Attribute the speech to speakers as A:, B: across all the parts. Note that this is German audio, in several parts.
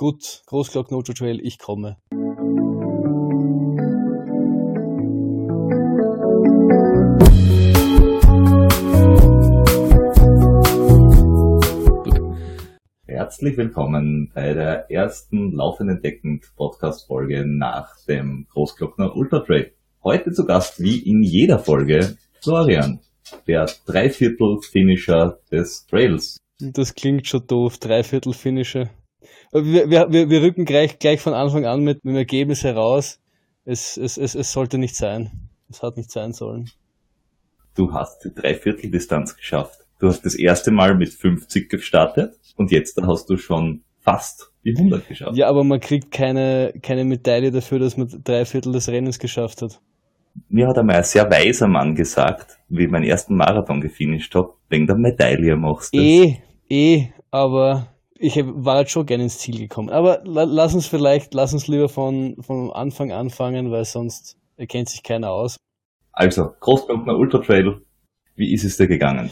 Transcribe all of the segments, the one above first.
A: gut, Großglock Nojo Trail, ich komme.
B: Herzlich willkommen bei der ersten laufenden Deckend Podcast Folge nach dem Großglockner Ultra Trail. Heute zu Gast wie in jeder Folge Florian, der Dreiviertel-Finisher des Trails.
A: Das klingt schon doof, Dreiviertel-Finisher. Wir, wir, wir rücken gleich, gleich von Anfang an mit, mit dem Ergebnis heraus. Es, es, es, es sollte nicht sein. Es hat nicht sein sollen.
B: Du hast die Dreivierteldistanz geschafft. Du hast das erste Mal mit 50 gestartet und jetzt hast du schon fast die 100 geschafft.
A: Ja, aber man kriegt keine, keine Medaille dafür, dass man drei Viertel des Rennens geschafft hat
B: mir hat einmal ein sehr weiser Mann gesagt, wie ich meinen ersten Marathon gefinisht habe, wegen der Medaille machst du.
A: Eh, eh, aber ich war halt schon gerne ins Ziel gekommen. Aber lass uns vielleicht, lass uns lieber von, von Anfang anfangen, weil sonst erkennt sich keiner aus.
B: Also, Großglockner Ultra Trail, wie ist es dir gegangen?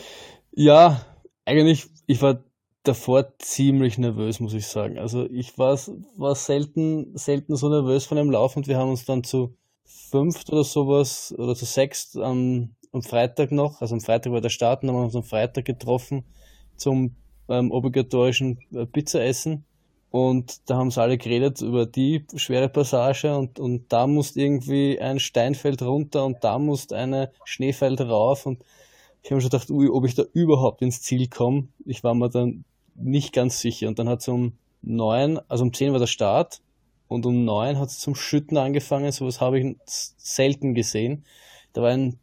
A: Ja, eigentlich, ich war davor ziemlich nervös, muss ich sagen. Also ich war, war selten, selten so nervös von dem Lauf und wir haben uns dann zu fünft oder sowas oder zu sechst am, am Freitag noch, also am Freitag war der Start, dann haben wir uns am Freitag getroffen zum ähm, obligatorischen äh, Pizzaessen und da haben sie alle geredet über die schwere Passage und, und da musste irgendwie ein Steinfeld runter und da musste eine Schneefeld rauf und ich habe mir schon gedacht, ui, ob ich da überhaupt ins Ziel komme. Ich war mir dann nicht ganz sicher und dann hat es um neun, also um zehn war der Start und um neun hat es zum Schütten angefangen. Sowas habe ich selten gesehen. Da war ein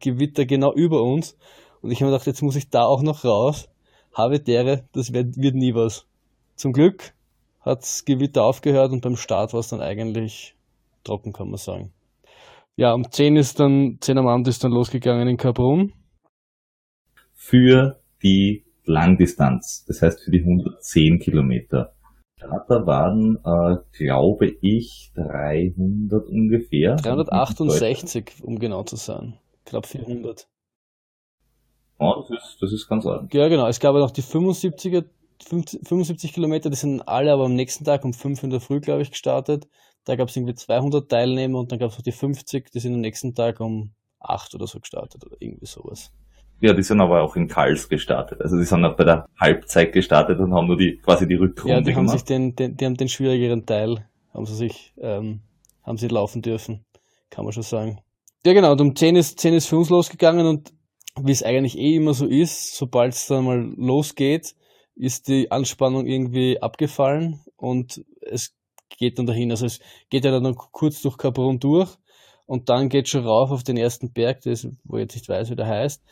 A: Gewitter genau über uns und ich habe mir gedacht, jetzt muss ich da auch noch raus. Habe dere, das wird, wird nie was. Zum Glück hat das Gewitter aufgehört und beim Start war es dann eigentlich trocken, kann man sagen. Ja, um 10 ist dann, 10 am Abend ist dann losgegangen in Kaprun.
B: Für die Langdistanz, das heißt für die 110 Kilometer. Starter waren, äh, glaube ich, 300 ungefähr.
A: 368, um genau zu sein. Knapp 400.
B: Oh, das ist, das ist ganz ordentlich.
A: Ja, genau. Es gab ja noch die 75er, 75 Kilometer, die sind alle aber am nächsten Tag um 5 in der Früh, glaube ich, gestartet. Da gab es irgendwie 200 Teilnehmer und dann gab es noch die 50, die sind am nächsten Tag um 8 oder so gestartet oder irgendwie sowas.
B: Ja, die sind aber auch in Kals gestartet. Also die sind auch bei der Halbzeit gestartet und haben nur die quasi die Rückrunde
A: Ja, die haben sich den, den, die haben den schwierigeren Teil, haben sie sich, ähm, haben sie laufen dürfen, kann man schon sagen. Ja genau, und um 10 ist, 10 ist für uns losgegangen und wie es eigentlich eh immer so ist, sobald es dann mal losgeht, ist die Anspannung irgendwie abgefallen und es geht dann dahin. Also es geht ja dann kurz durch Kaprun durch und dann geht schon rauf auf den ersten Berg, das, wo ich jetzt nicht weiß, wie der heißt.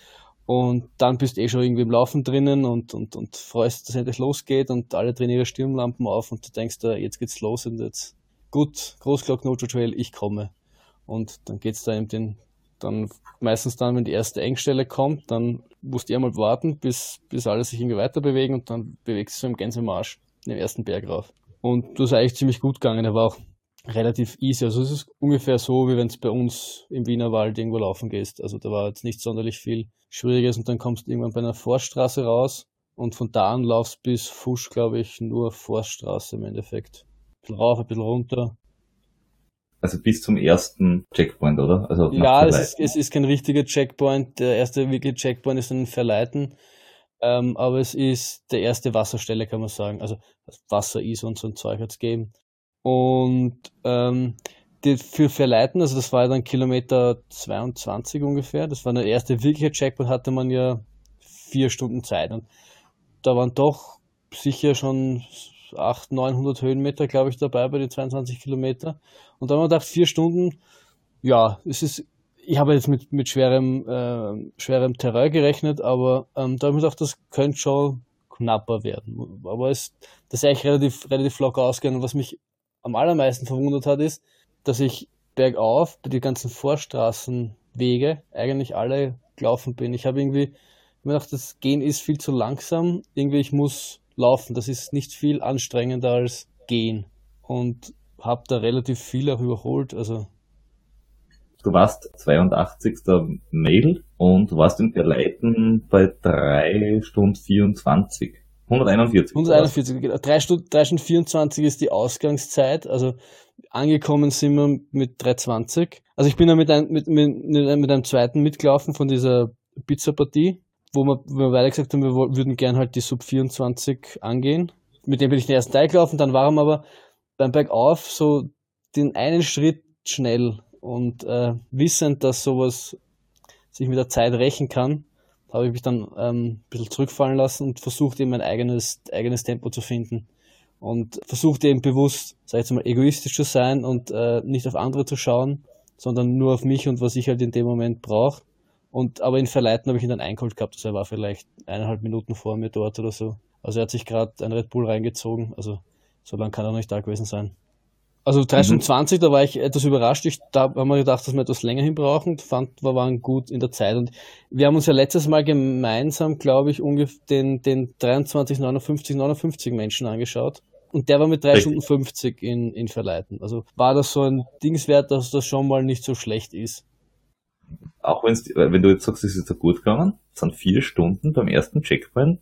A: Und dann bist du eh schon irgendwie im Laufen drinnen und, und, und freust, dass endlich losgeht und alle drehen ihre Stirnlampen auf und du denkst, da, jetzt geht's los und jetzt gut, Großglock Nojo Trail, ich komme. Und dann geht's da eben den, dann meistens dann, wenn die erste Engstelle kommt, dann musst du eher mal warten, bis, bis alle sich irgendwie weiter bewegen und dann bewegst du so im Gänsemarsch den ersten Berg rauf. Und das ist eigentlich ziemlich gut gegangen, er war auch relativ easy. Also es ist ungefähr so, wie wenn es bei uns im Wiener Wald irgendwo laufen gehst. Also da war jetzt nicht sonderlich viel Schwieriges und dann kommst du irgendwann bei einer Forststraße raus und von da an laufst bis Fusch, glaube ich, nur Forststraße im Endeffekt. Ein bisschen rauf, ein bisschen runter.
B: Also bis zum ersten Checkpoint, oder? Also
A: ja, es ist, es ist kein richtiger Checkpoint. Der erste wirkliche Checkpoint ist ein Verleiten. Ähm, aber es ist der erste Wasserstelle, kann man sagen. Also Wasser, ist und so ein Zeug hat es gegeben. Und ähm, die, für Verleiten, also das war ja dann Kilometer 22 ungefähr, das war der erste wirkliche Checkpoint, hatte man ja vier Stunden Zeit. Und da waren doch sicher schon 800, 900 Höhenmeter, glaube ich, dabei bei den 22 Kilometer. Und da haben wir gedacht, vier Stunden, ja, es ist, ich habe jetzt mit, mit schwerem, äh, schwerem Terrain gerechnet, aber ähm, da habe ich gedacht, das könnte schon knapper werden. Aber es, das ist eigentlich relativ, relativ locker ausgegangen. Was mich am allermeisten verwundert hat, ist, dass ich bergauf bei den ganzen Vorstraßenwege eigentlich alle gelaufen bin. Ich habe irgendwie immer gedacht, das Gehen ist viel zu langsam. Irgendwie, ich muss laufen. Das ist nicht viel anstrengender als Gehen. Und habe da relativ viel auch überholt. Also
B: Du warst 82. Mail und warst in Verleiten bei 3 Stunden 24. 141.
A: 141, genau. 3 Stunden, 3 Stunden 24 ist die Ausgangszeit, also angekommen sind wir mit 320. Also ich bin da mit, ein, mit, mit, mit einem zweiten mitgelaufen von dieser Pizza-Partie, wo wir, wo wir beide gesagt haben, wir würden gern halt die Sub 24 angehen. Mit dem bin ich den ersten Teil gelaufen, dann waren wir aber beim Bergauf so den einen Schritt schnell und äh, wissend, dass sowas sich mit der Zeit rächen kann, habe ich mich dann ähm, ein bisschen zurückfallen lassen und versucht eben mein eigenes, eigenes Tempo zu finden. Und versucht eben bewusst, sag ich jetzt mal, egoistisch zu sein und äh, nicht auf andere zu schauen, sondern nur auf mich und was ich halt in dem Moment brauche. Und aber in Verleiten habe ich ihn dann eingeholt gehabt, also er war vielleicht eineinhalb Minuten vor mir dort oder so. Also er hat sich gerade ein Red Bull reingezogen, also so lange kann er noch nicht da gewesen sein. Also 3 Stunden mhm. 20, da war ich etwas überrascht. Ich, da haben wir gedacht, dass wir etwas länger hin brauchen. Fand, wir waren gut in der Zeit. Und wir haben uns ja letztes Mal gemeinsam, glaube ich, ungefähr den, den 23, 59, 59 Menschen angeschaut. Und der war mit 3 Richtig. Stunden 50 in, in Verleiten. Also war das so ein Dingswert, dass das schon mal nicht so schlecht ist.
B: Auch wenn's, wenn du jetzt sagst, es ist ja gut gegangen, sind vier Stunden beim ersten Checkpoint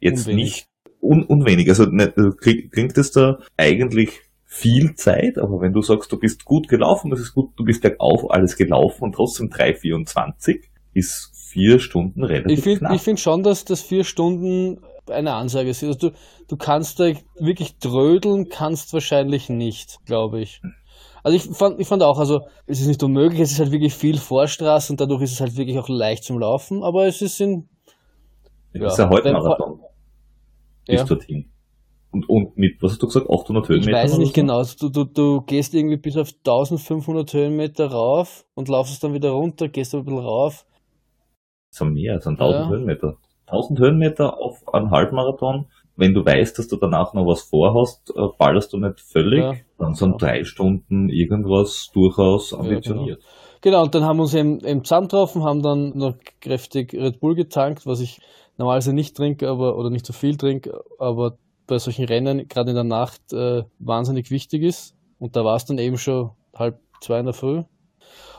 B: jetzt unwenig. nicht un, unwenig. Also nicht, klingt das da eigentlich viel Zeit, aber wenn du sagst, du bist gut gelaufen, das ist gut, du bist bergauf alles gelaufen und trotzdem 3,24 ist vier Stunden relativ
A: ich find, knapp. Ich finde schon, dass das vier Stunden eine Ansage ist. Also du, du kannst da wirklich trödeln, kannst wahrscheinlich nicht, glaube ich. Also ich fand, ich fand auch, also es ist nicht unmöglich, es ist halt wirklich viel Vorstraße und dadurch ist es halt wirklich auch leicht zum Laufen, aber es ist in...
B: Ja ist ja heute Marathon. Bis ja. dorthin. Und, und mit, was hast du gesagt, 800 Höhenmeter?
A: Ich weiß es nicht so? genau. Du, du, du gehst irgendwie bis auf 1500 Höhenmeter rauf und laufst dann wieder runter, gehst ein bisschen rauf.
B: So mehr, so 1000 ja. Höhenmeter. 1000 Höhenmeter auf einen Halbmarathon. Wenn du weißt, dass du danach noch was vorhast, äh, ballerst du nicht völlig. Ja. Dann sind drei Stunden irgendwas durchaus ambitioniert.
A: Ja, genau. genau. und dann haben wir uns eben, eben zusammengetroffen, haben dann noch kräftig Red Bull getankt, was ich normalerweise nicht trinke, aber, oder nicht so viel trinke, aber bei solchen Rennen, gerade in der Nacht, äh, wahnsinnig wichtig ist. Und da war es dann eben schon halb zwei in der Früh.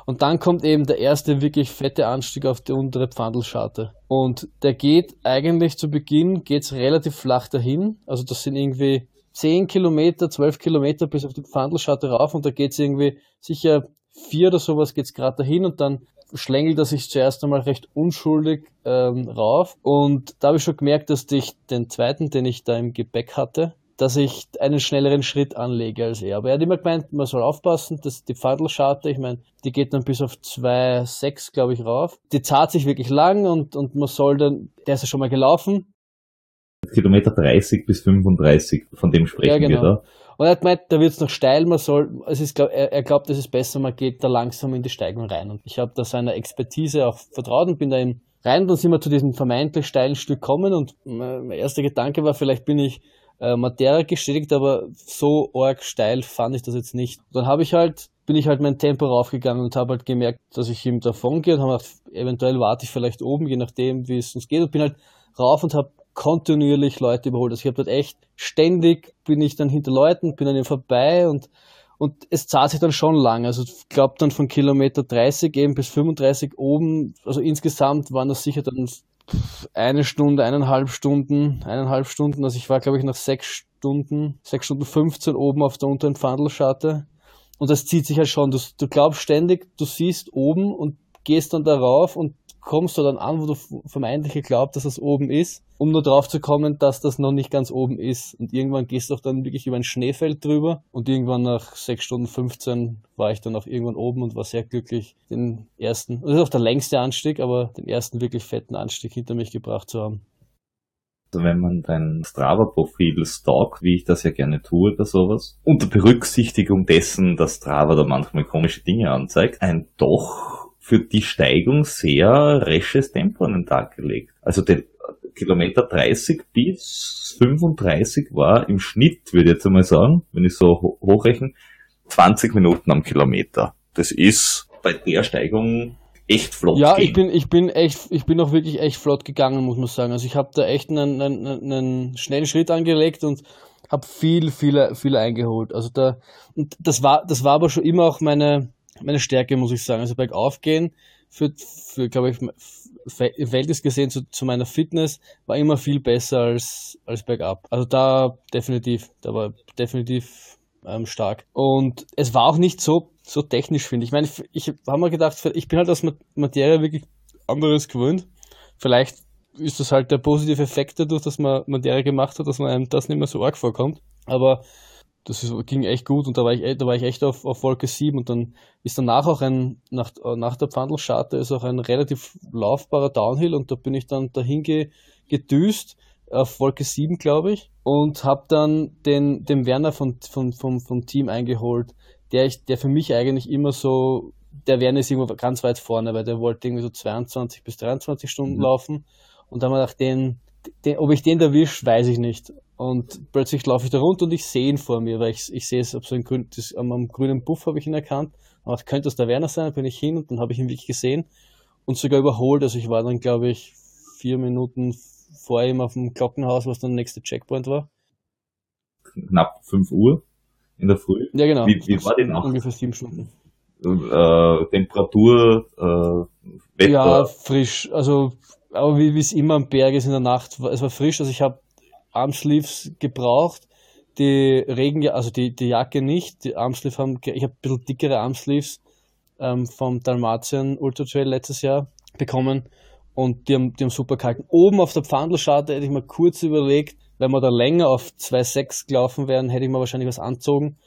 A: Und dann kommt eben der erste wirklich fette Anstieg auf die untere Pfandelscharte. Und der geht eigentlich zu Beginn, geht's relativ flach dahin. Also das sind irgendwie 10 Kilometer, 12 Kilometer bis auf die Pfandelscharte rauf und da geht's irgendwie sicher vier oder sowas geht's gerade dahin und dann schlängelt er sich zuerst einmal recht unschuldig ähm, rauf. Und da habe ich schon gemerkt, dass ich den zweiten, den ich da im Gepäck hatte, dass ich einen schnelleren Schritt anlege als er. Aber er hat immer gemeint, man soll aufpassen, dass die Pfandelscharte, ich meine, die geht dann bis auf 2,6, glaube ich, rauf. Die zahlt sich wirklich lang und, und man soll dann, der ist ja schon mal gelaufen.
B: Kilometer 30 bis 35, von dem sprechen ja, genau. wir da.
A: Und er hat gemeint, da wird es noch steil, man soll, es ist, glaub, er, er glaubt, es ist besser, man geht da langsam in die Steigung rein. Und ich habe da seiner Expertise auch vertraut und bin da eben rein. Dann sind wir zu diesem vermeintlich steilen Stück gekommen und mein erster Gedanke war, vielleicht bin ich äh, Matera gestätigt, aber so arg steil fand ich das jetzt nicht. Dann habe ich halt, bin ich halt mein Tempo raufgegangen und habe halt gemerkt, dass ich ihm davon gehe und habe gedacht, eventuell warte ich vielleicht oben, je nachdem, wie es uns geht und bin halt rauf und habe kontinuierlich Leute überholt. Also ich habe dort echt ständig bin ich dann hinter Leuten, bin an ihnen vorbei und und es zahlt sich dann schon lang. Also ich glaube dann von Kilometer 30 eben bis 35 oben, also insgesamt waren das sicher dann eine Stunde, eineinhalb Stunden, eineinhalb Stunden. Also ich war, glaube ich, nach sechs Stunden, sechs Stunden 15 oben auf der unteren Pfandelscharte. Und das zieht sich halt schon. Du, du glaubst ständig, du siehst oben und gehst dann darauf und kommst du dann an, wo du vermeintlich geglaubt, dass das oben ist, um nur drauf zu kommen, dass das noch nicht ganz oben ist. Und irgendwann gehst du auch dann wirklich über ein Schneefeld drüber und irgendwann nach 6 Stunden 15 war ich dann auch irgendwann oben und war sehr glücklich, den ersten, das ist auch der längste Anstieg, aber den ersten wirklich fetten Anstieg hinter mich gebracht zu haben.
B: Also wenn man dein Strava-Profil stalkt, wie ich das ja gerne tue oder sowas, unter Berücksichtigung dessen, dass Strava da manchmal komische Dinge anzeigt, ein doch für die Steigung sehr resches Tempo an den Tag gelegt. Also der Kilometer 30 bis 35 war im Schnitt, würde ich jetzt einmal sagen, wenn ich so hochrechne, 20 Minuten am Kilometer. Das ist bei der Steigung echt flott.
A: Ja, gehen. ich bin, ich bin echt, ich bin auch wirklich echt flott gegangen, muss man sagen. Also ich habe da echt einen, einen, einen schnellen Schritt angelegt und habe viel, viel, viel eingeholt. Also da, und das war, das war aber schon immer auch meine, meine Stärke, muss ich sagen. Also bergauf gehen für, für glaube ich, Verhältnis gesehen zu, zu, meiner Fitness, war immer viel besser als, als bergab. Also da definitiv, da war definitiv ähm, stark. Und es war auch nicht so, so technisch, finde ich. Ich meine, ich, ich habe mir gedacht, ich bin halt aus Materie wirklich anderes gewöhnt. Vielleicht ist das halt der positive Effekt dadurch, dass man Materie gemacht hat, dass man einem das nicht mehr so arg vorkommt. Aber das ist, ging echt gut und da war ich, da war ich echt auf, auf Wolke 7 und dann ist danach auch ein, nach, nach der Pfandelscharte ist auch ein relativ laufbarer Downhill und da bin ich dann dahin ge, gedüst auf Wolke 7, glaube ich, und habe dann den, den Werner von, von, vom, vom Team eingeholt, der, ich, der für mich eigentlich immer so, der Werner ist irgendwo ganz weit vorne, weil der wollte irgendwie so 22 bis 23 Stunden mhm. laufen und dann haben wir gedacht, den, den, ob ich den erwische, weiß ich nicht. Und plötzlich laufe ich da runter und ich sehe ihn vor mir, weil ich, ich sehe es, so ein grün, das, am, grünen Buff habe ich ihn erkannt. Aber könnte das der Werner sein? Bin ich hin und dann habe ich ihn wirklich gesehen und sogar überholt. Also ich war dann, glaube ich, vier Minuten vor ihm auf dem Glockenhaus, was dann der nächste Checkpoint war.
B: Knapp 5 Uhr in der Früh.
A: Ja, genau.
B: Wie, wie war die Nacht?
A: Ungefähr sieben Stunden.
B: Äh, Temperatur, äh,
A: Wetter? Ja, frisch. Also aber wie es immer am Berg ist in der Nacht, es war frisch, also ich habe Armsleeves gebraucht, die Regen, also die, die Jacke nicht, die Armsleeves haben, ich habe ein bisschen dickere Armsleeves ähm, vom Dalmatien Ultra Trail letztes Jahr bekommen. Und die haben, die haben super gehalten. Oben auf der Pfandelscharte hätte ich mir kurz überlegt, wenn wir da länger auf 2,6 gelaufen wären, hätte ich mir wahrscheinlich was anzogen,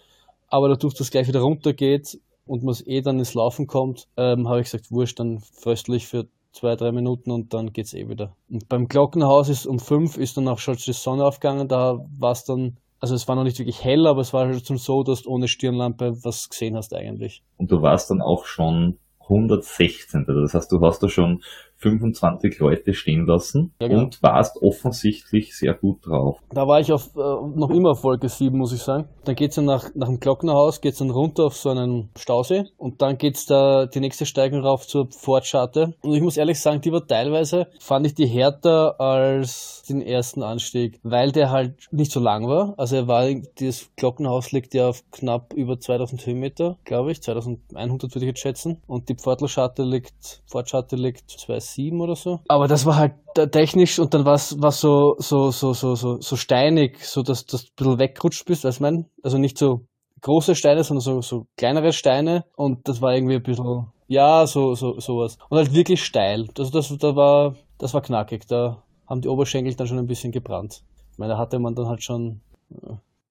A: aber dadurch, dass es gleich wieder runtergeht und man eh dann ins Laufen kommt, ähm, habe ich gesagt, wurscht, dann fröstlich für zwei, drei Minuten und dann geht's eh wieder. Und beim Glockenhaus ist um fünf ist dann auch schon die Sonne aufgegangen, da war es dann, also es war noch nicht wirklich hell, aber es war schon so, dass du ohne Stirnlampe was gesehen hast eigentlich.
B: Und du warst dann auch schon 116. Das heißt, du hast da schon 25 Leute stehen lassen ja, genau. und warst offensichtlich sehr gut drauf.
A: Da war ich auf, äh, noch immer auf Wolke 7, muss ich sagen. Dann geht's dann nach, nach dem Glocknerhaus, geht's dann runter auf so einen Stausee und dann geht's da die nächste Steigung rauf zur Fortscharte. Und ich muss ehrlich sagen, die war teilweise, fand ich die härter als den ersten Anstieg, weil der halt nicht so lang war. Also er war, das Glockenhaus liegt ja auf knapp über 2000 Höhenmeter, glaube ich, 2100 würde ich jetzt schätzen. Und die Pfortlerscharte liegt, Fortscharte liegt 2 sieben oder so. Aber das war halt technisch und dann war es so, so, so, so, so, so steinig, so dass du ein bisschen wegrutscht bist, weißt du mein? Also nicht so große Steine, sondern so, so kleinere Steine und das war irgendwie ein bisschen, ja, so, so, sowas. Und halt wirklich steil. Also das, da war, das war knackig. Da haben die Oberschenkel dann schon ein bisschen gebrannt. Ich meine, da hatte man dann halt schon,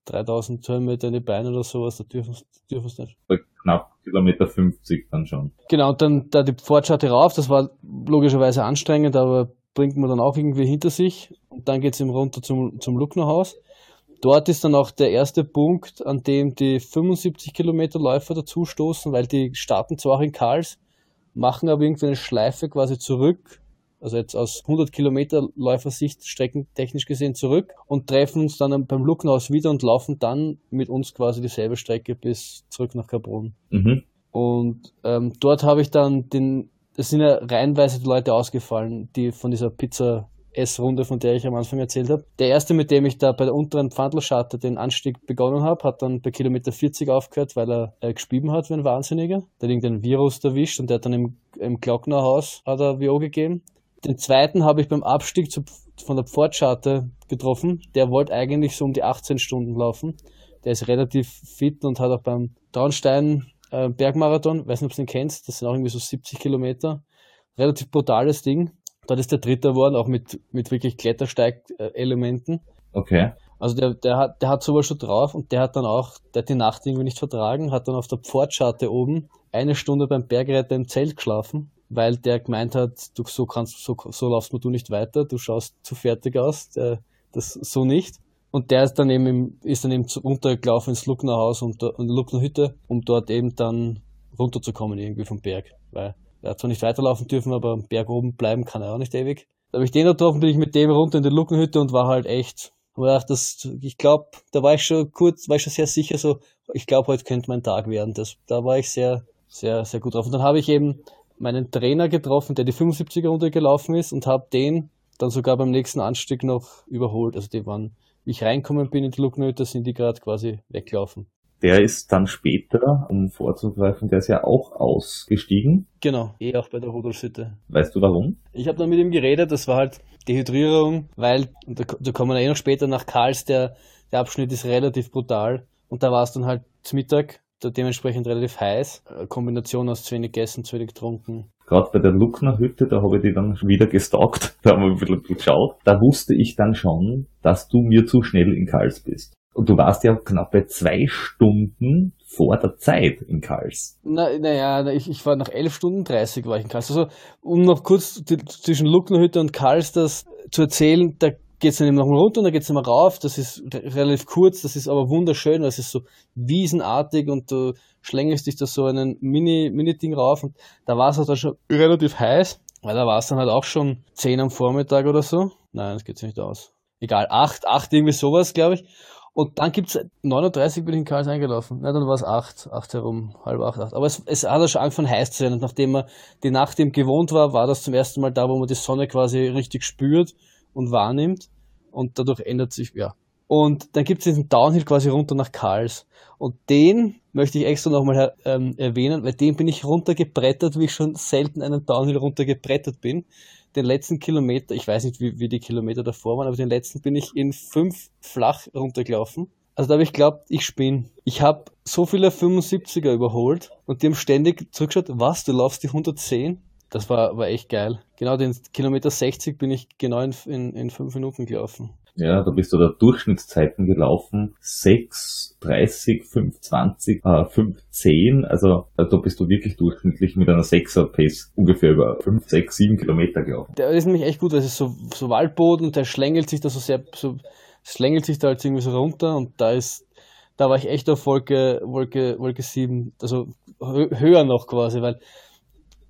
A: 3000 Höhenmeter in die Beine oder sowas, da dürfen es nicht.
B: Knapp Kilometer 50 dann schon.
A: Genau, und dann da die Fortschritte rauf, das war logischerweise anstrengend, aber bringt man dann auch irgendwie hinter sich. Und dann geht es eben runter zum, zum Lucknerhaus. Dort ist dann auch der erste Punkt, an dem die 75 Kilometer Läufer dazustoßen, weil die starten zwar auch in Karls, machen aber irgendwie eine Schleife quasi zurück also jetzt aus 100 Kilometer Läufersicht streckentechnisch gesehen zurück und treffen uns dann beim Luckenhaus wieder und laufen dann mit uns quasi dieselbe Strecke bis zurück nach Carbon. Mhm. Und ähm, dort habe ich dann den, es sind ja reihenweise die Leute ausgefallen, die von dieser Pizza S-Runde, von der ich am Anfang erzählt habe. Der erste, mit dem ich da bei der unteren Pfandlscharte den Anstieg begonnen habe, hat dann bei Kilometer 40 aufgehört, weil er äh, gespieben hat wie ein Wahnsinniger. Der hat irgendein Virus erwischt und der hat dann im, im Glocknerhaus hat er WO gegeben. Den zweiten habe ich beim Abstieg zu, von der Pfortscharte getroffen. Der wollte eigentlich so um die 18 Stunden laufen. Der ist relativ fit und hat auch beim Traunstein äh, Bergmarathon, weiß nicht, ob du den kennst, das sind auch irgendwie so 70 Kilometer. Relativ brutales Ding. Dort ist der Dritte geworden, auch mit, mit wirklich Klettersteig-Elementen.
B: Okay.
A: Also der, der hat, der hat sowas schon drauf und der hat dann auch, der hat die Nacht irgendwie nicht vertragen, hat dann auf der Pfortscharte oben eine Stunde beim Bergretter im Zelt geschlafen weil der gemeint hat, du so kannst, so, so laufst du nicht weiter, du schaust zu fertig aus, der, das so nicht. Und der ist dann eben, im, ist dann eben runtergelaufen ins Lucknerhaus und, und Luckner Hütte, um dort eben dann runterzukommen irgendwie vom Berg, weil er hat zwar nicht weiterlaufen dürfen, aber am Berg oben bleiben kann er auch nicht ewig. Da habe ich den getroffen, bin ich mit dem runter in die Luckenhütte und war halt echt, gedacht, das, ich glaube, da war ich schon kurz, war ich schon sehr sicher so, ich glaube, heute könnte mein Tag werden. Das, da war ich sehr, sehr, sehr gut drauf. Und dann habe ich eben meinen Trainer getroffen, der die 75er Runde gelaufen ist und habe den dann sogar beim nächsten Anstieg noch überholt. Also die waren, wie ich reinkommen bin in die Lucknöte, sind die gerade quasi weglaufen.
B: der ist dann später, um vorzugreifen, der ist ja auch ausgestiegen.
A: Genau, eh auch bei der Rudolfsitte.
B: Weißt du warum?
A: Ich habe dann mit ihm geredet, das war halt Dehydrierung, weil, da, da kommen wir eh noch später nach Karls, der, der Abschnitt ist relativ brutal. Und da war es dann halt zum Mittag, dementsprechend relativ heiß. Kombination aus zu wenig gegessen, zu wenig getrunken.
B: Gerade bei der Luckner Hütte, da habe ich die dann wieder gestalkt, da haben wir ein bisschen geschaut. Da wusste ich dann schon, dass du mir zu schnell in Karls bist. Und du warst ja knapp bei zwei Stunden vor der Zeit in Karls.
A: Naja, na ich, ich war nach elf Stunden 30 war ich in Karls. Also, um noch kurz zwischen Lucknerhütte und Karls das zu erzählen, da geht es dann eben nochmal runter und dann geht es nochmal rauf. Das ist relativ kurz, das ist aber wunderschön, weil es ist so wiesenartig und du schlängelst dich da so einen Mini-Ding Mini rauf und da war es halt schon relativ heiß, weil da war es dann halt auch schon 10 am Vormittag oder so. Nein, das geht nicht aus. Egal, 8, 8 irgendwie sowas, glaube ich. Und dann gibt's 39 bin ich in Karls eingelaufen. Na, dann war es 8, 8 herum, halb 8, 8. Aber es, es hat ja schon angefangen heiß zu sein. Und nachdem man die Nacht eben gewohnt war, war das zum ersten Mal da, wo man die Sonne quasi richtig spürt und wahrnimmt. Und dadurch ändert sich, ja. Und dann gibt's diesen Downhill quasi runter nach Karls. Und den möchte ich extra nochmal ähm, erwähnen, weil den bin ich runtergebrettert, wie ich schon selten einen Downhill runtergebrettert bin den letzten Kilometer, ich weiß nicht, wie, wie die Kilometer davor waren, aber den letzten bin ich in fünf flach runtergelaufen. Also da habe ich geglaubt, ich spinne. Ich habe so viele 75er überholt und die haben ständig zurückgeschaut, was, du laufst die 110? Das war, war echt geil. Genau den Kilometer 60 bin ich genau in, in, in fünf Minuten gelaufen.
B: Ja, da bist du da Durchschnittszeiten gelaufen. 6, 30, 5, 20, äh, 5, 10. Also da bist du wirklich durchschnittlich mit einer 6er Pace ungefähr über 5, 6, 7 Kilometer gelaufen.
A: Der ist nämlich echt gut, weil es ist so, so Waldboden und der schlängelt sich da so sehr, so, schlängelt sich da halt irgendwie so runter und da ist, da war ich echt auf Wolke, Wolke, Wolke 7, also höher noch quasi, weil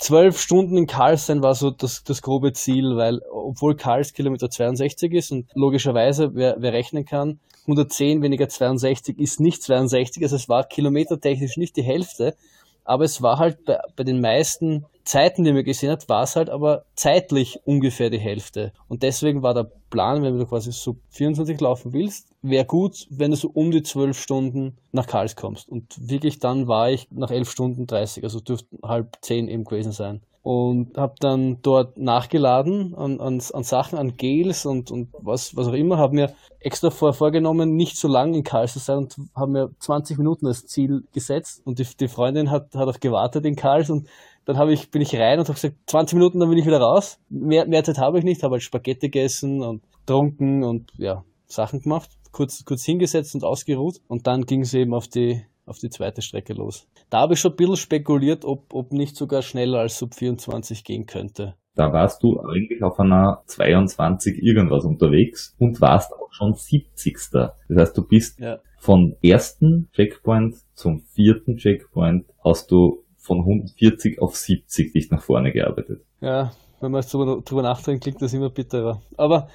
A: zwölf Stunden in Karlsson war so das, das grobe Ziel, weil obwohl Karls Kilometer 62 ist und logischerweise, wer, wer rechnen kann, 110 weniger 62 ist nicht 62, also es war kilometertechnisch nicht die Hälfte, aber es war halt bei, bei den meisten Zeiten, die man gesehen hat, war es halt aber zeitlich ungefähr die Hälfte. Und deswegen war der Plan, wenn du quasi so 24 laufen willst, wäre gut, wenn du so um die 12 Stunden nach Karls kommst. Und wirklich dann war ich nach 11 Stunden 30, also dürften halb 10 eben gewesen sein und habe dann dort nachgeladen an, an, an Sachen, an Gels und, und was, was auch immer, habe mir extra vor, vorgenommen, nicht so lange in Karls zu sein und habe mir 20 Minuten als Ziel gesetzt und die, die Freundin hat, hat auch gewartet in Karls und dann habe ich, bin ich rein und habe gesagt, 20 Minuten, dann bin ich wieder raus. Mehr, mehr Zeit habe ich nicht, habe halt Spaghetti gegessen und trunken und ja, Sachen gemacht. Kurz, kurz hingesetzt und ausgeruht und dann ging es eben auf die, auf die zweite Strecke los. Da habe ich schon ein bisschen spekuliert, ob, ob nicht sogar schneller als Sub 24 gehen könnte.
B: Da warst du eigentlich auf einer 22 irgendwas unterwegs und warst auch schon 70. Das heißt, du bist ja. von ersten Checkpoint zum vierten Checkpoint hast du von 140 auf 70 dich nach vorne gearbeitet.
A: Ja, wenn man jetzt drüber, drüber nachdenkt, klingt das immer bitterer. Aber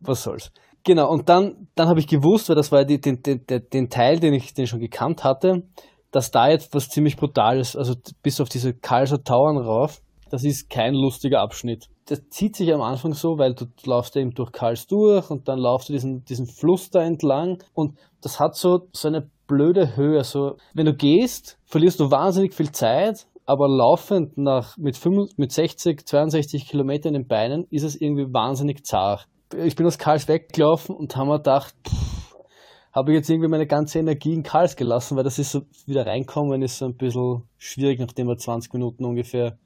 A: was soll's. Genau, und dann, dann habe ich gewusst, weil das war die, den, den, den Teil, den ich den schon gekannt hatte, dass da jetzt was ziemlich Brutales, also bis auf diese Kalser Tauern rauf, das ist kein lustiger Abschnitt. Das zieht sich am Anfang so, weil du laufst eben durch Karls durch und dann laufst du diesen, diesen Fluss da entlang und das hat so, so eine blöde Höhe. So, wenn du gehst, verlierst du wahnsinnig viel Zeit, aber laufend nach, mit, 5, mit 60, 62 Kilometern in den Beinen ist es irgendwie wahnsinnig zart ich bin aus Karls weggelaufen und haben mir gedacht, habe ich jetzt irgendwie meine ganze Energie in Karls gelassen, weil das ist so wieder reinkommen ist so ein bisschen schwierig, nachdem er 20 Minuten ungefähr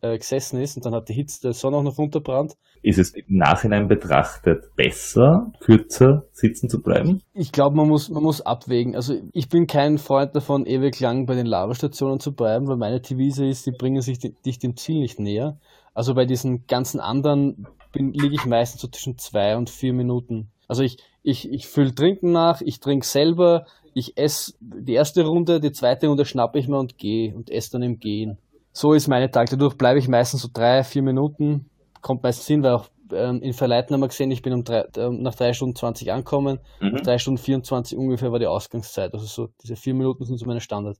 A: äh, gesessen ist und dann hat die Hitze der Sonne auch noch runterbrannt.
B: Ist es im Nachhinein betrachtet besser, kürzer sitzen zu bleiben?
A: Ich glaube, man muss, man muss abwägen. Also ich bin kein Freund davon, ewig lang bei den Lavestationen zu bleiben, weil meine Devise ist, die bringen sich dich dem Ziel nicht näher. Also bei diesen ganzen anderen bin, liege ich meistens so zwischen zwei und vier Minuten. Also ich, ich, ich fülle Trinken nach, ich trinke selber, ich esse die erste Runde, die zweite Runde schnappe ich mir und gehe und esse dann im Gehen. So ist meine Tag. Dadurch bleibe ich meistens so drei, vier Minuten. Kommt meistens hin, weil auch ähm, in Verleiten haben wir gesehen, ich bin um drei, äh, nach drei Stunden 20 angekommen. Mhm. Nach drei Stunden 24 ungefähr war die Ausgangszeit. Also so diese vier Minuten sind so meine Standard.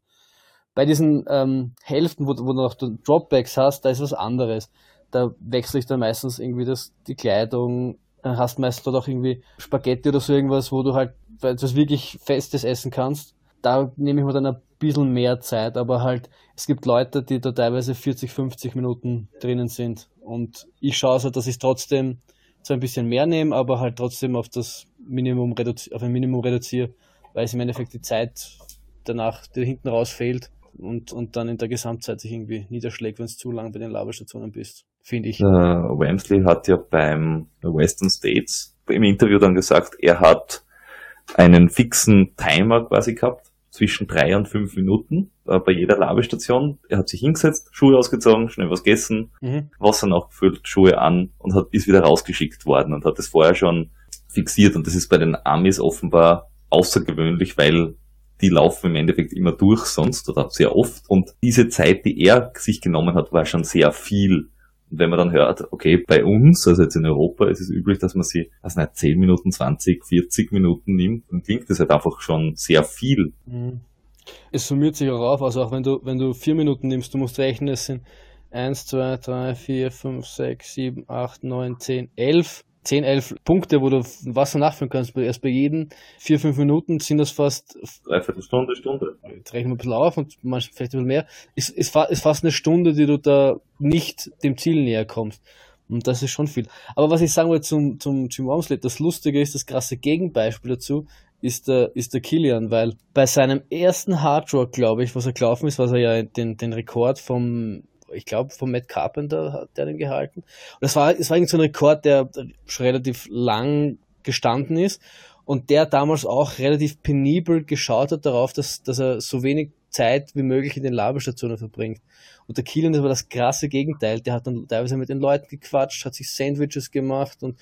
A: Bei diesen ähm, Hälften, wo, wo du noch Dropbacks hast, da ist was anderes da wechsle ich dann meistens irgendwie das, die Kleidung, dann hast meistens dort auch irgendwie Spaghetti oder so irgendwas, wo du halt etwas wirklich Festes essen kannst. da nehme ich mir dann ein bisschen mehr Zeit, aber halt, es gibt Leute, die da teilweise 40, 50 Minuten drinnen sind. Und ich schaue so, dass ich trotzdem zwar ein bisschen mehr nehme, aber halt trotzdem auf das Minimum auf ein Minimum reduziere, weil es im Endeffekt die Zeit danach, die hinten raus fehlt und, und dann in der Gesamtzeit sich irgendwie niederschlägt, wenn es zu lang bei den Laberstationen bist, finde ich.
B: Äh, Wamsley hat ja beim Western States im Interview dann gesagt, er hat einen fixen Timer quasi gehabt, zwischen drei und fünf Minuten äh, bei jeder Labestation. Er hat sich hingesetzt, Schuhe ausgezogen, schnell was gegessen, mhm. Wasser nachgefüllt, Schuhe an und hat, ist wieder rausgeschickt worden und hat das vorher schon fixiert. Und das ist bei den Amis offenbar außergewöhnlich, weil die laufen im Endeffekt immer durch sonst oder sehr oft. Und diese Zeit, die er sich genommen hat, war schon sehr viel. Und wenn man dann hört, okay, bei uns, also jetzt in Europa, ist es üblich, dass man sie, also nicht 10 Minuten, 20, 40 Minuten nimmt, dann klingt das halt einfach schon sehr viel. Mhm.
A: Es summiert sich auch auf, also auch wenn du, wenn du vier Minuten nimmst, du musst rechnen, es sind 1, 2, 3, 4, 5, 6, 7, 8, 9, 10, 11 10, 11 Punkte, wo du Wasser nachfüllen kannst. Erst bei jedem 4, 5 Minuten sind das fast.
B: Dreiviertel Stunde, Stunde.
A: Jetzt rechnen wir ein bisschen auf und manchmal vielleicht ein bisschen mehr. Ist, ist, ist fast eine Stunde, die du da nicht dem Ziel näher kommst. Und das ist schon viel. Aber was ich sagen wollte zum, zum Jim Wormsley, das Lustige ist, das krasse Gegenbeispiel dazu, ist der, ist der Kilian, weil bei seinem ersten Hardrock, glaube ich, was er gelaufen ist, was er ja den, den Rekord vom ich glaube, von Matt Carpenter hat der den gehalten. Und das war, es war irgendwie so ein Rekord, der schon relativ lang gestanden ist und der damals auch relativ penibel geschaut hat darauf, dass, dass er so wenig Zeit wie möglich in den Laberstationen verbringt. Und der Kilian, das war das krasse Gegenteil. Der hat dann teilweise mit den Leuten gequatscht, hat sich Sandwiches gemacht und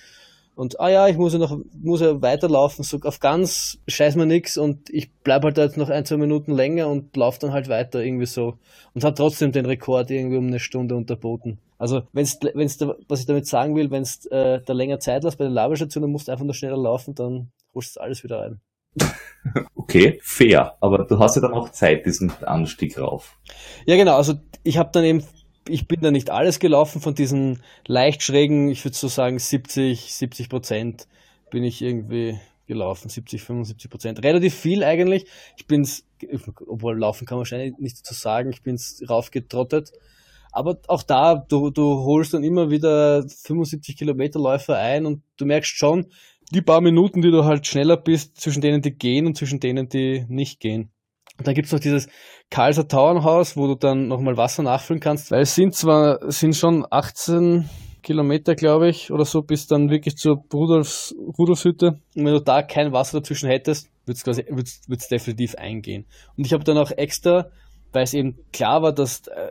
A: und ah ja, ich muss ja noch muss ja weiterlaufen, so auf ganz scheiß mir nix und ich bleib halt da jetzt noch ein, zwei Minuten länger und lauf dann halt weiter irgendwie so und hat trotzdem den Rekord irgendwie um eine Stunde unterboten. Also wenn's wenn's da, was ich damit sagen will, wenn's äh, da länger Zeit lässt bei den Laberstationen, musst du einfach nur schneller laufen, dann holst du alles wieder rein.
B: Okay, fair. Aber du hast ja dann auch Zeit, diesen Anstieg rauf.
A: Ja, genau. Also ich habe dann eben ich bin da nicht alles gelaufen von diesen leicht schrägen, ich würde so sagen 70, 70 Prozent bin ich irgendwie gelaufen, 70, 75 Prozent. Relativ viel eigentlich. Ich bin's, obwohl laufen kann man wahrscheinlich nicht dazu sagen, ich bin's raufgetrottet. Aber auch da, du, du holst dann immer wieder 75 Kilometer Läufer ein und du merkst schon, die paar Minuten, die du halt schneller bist, zwischen denen die gehen und zwischen denen die nicht gehen. Und dann gibt's noch dieses Karlser Tauernhaus, wo du dann nochmal Wasser nachfüllen kannst, weil es sind zwar, sind schon 18 Kilometer, glaube ich, oder so, bis dann wirklich zur Rudolfs, Rudolfshütte. Und wenn du da kein Wasser dazwischen hättest, wird's quasi, wird's definitiv eingehen. Und ich habe dann auch extra, weil es eben klar war, dass äh,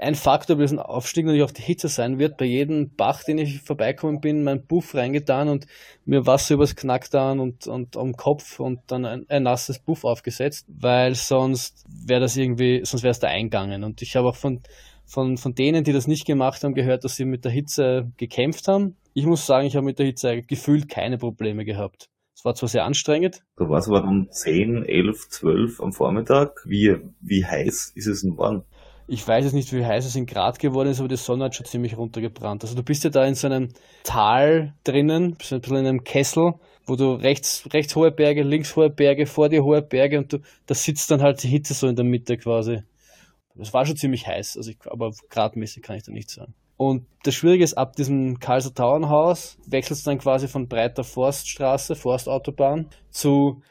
A: ein Faktor bei diesem Aufstieg natürlich auch die Hitze sein wird. Bei jedem Bach, den ich vorbeikommen bin, mein Buff reingetan und mir Wasser übers Knack dann und, und am Kopf und dann ein, ein nasses Buff aufgesetzt, weil sonst wäre das irgendwie, sonst wäre es da eingangen. Und ich habe auch von, von, von denen, die das nicht gemacht haben, gehört, dass sie mit der Hitze gekämpft haben. Ich muss sagen, ich habe mit der Hitze gefühlt keine Probleme gehabt. Es war zwar sehr anstrengend.
B: Da war es aber um 10, 11, 12 am Vormittag. Wie, wie heiß ist es denn warm?
A: Ich weiß jetzt nicht, wie heiß es in Grad geworden ist, aber die Sonne hat schon ziemlich runtergebrannt. Also du bist ja da in so einem Tal drinnen, bist ein bisschen in einem Kessel, wo du rechts, rechts hohe Berge, links hohe Berge, vor dir hohe Berge und du, da sitzt dann halt die Hitze so in der Mitte quasi. Es war schon ziemlich heiß, also ich, aber gradmäßig kann ich da nicht sagen. Und das Schwierige ist, ab diesem Karlser Tauernhaus wechselst du dann quasi von breiter Forststraße, Forstautobahn, zu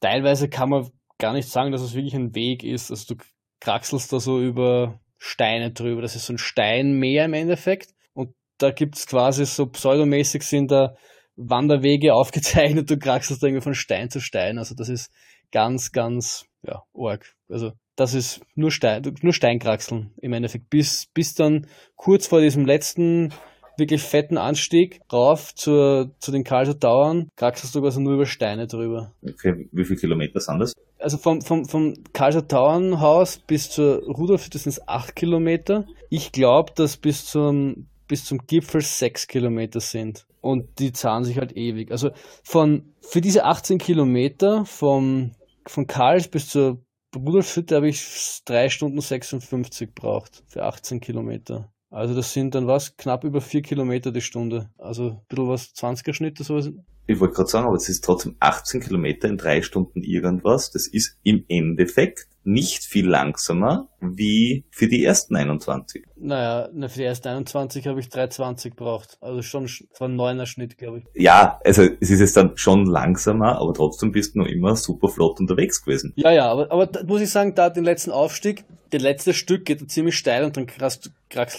A: teilweise kann man gar nicht sagen, dass es wirklich ein Weg ist. Also du kraxelst da so über Steine drüber. Das ist so ein Steinmeer im Endeffekt. Und da gibt's quasi so pseudomäßig sind da Wanderwege aufgezeichnet. Du kraxelst da irgendwie von Stein zu Stein. Also das ist ganz, ganz, ja, arg. Also das ist nur Stein, nur Steinkraxeln im Endeffekt. Bis, bis dann kurz vor diesem letzten wirklich fetten Anstieg rauf zur, zu den Karlser Tauern, kraxelst du quasi nur über Steine drüber.
B: Okay, wie viele Kilometer sind das?
A: Also vom, vom, vom Karlser Tauernhaus bis zur Rudolf, das sind acht Kilometer. Ich glaube, dass bis zum, bis zum Gipfel sechs Kilometer sind. Und die zahlen sich halt ewig. Also von, für diese 18 Kilometer vom, von Karls bis zur Rudolfhütte habe ich drei Stunden 56 braucht für 18 Kilometer. Also das sind dann was, knapp über vier Kilometer die Stunde. Also ein bisschen was, 20er Schnitte, sowas
B: ich wollte gerade sagen, aber es ist trotzdem 18 Kilometer in drei Stunden irgendwas. Das ist im Endeffekt nicht viel langsamer wie für die ersten 21.
A: Naja, für die ersten 21 habe ich 3,20 braucht. Also schon, es war ein neuner Schnitt, glaube ich.
B: Ja, also es ist jetzt dann schon langsamer, aber trotzdem bist du noch immer super flott unterwegs gewesen.
A: Ja, ja, aber, aber da muss ich sagen, da den letzten Aufstieg, der letzte Stück geht ziemlich steil und dann kraxst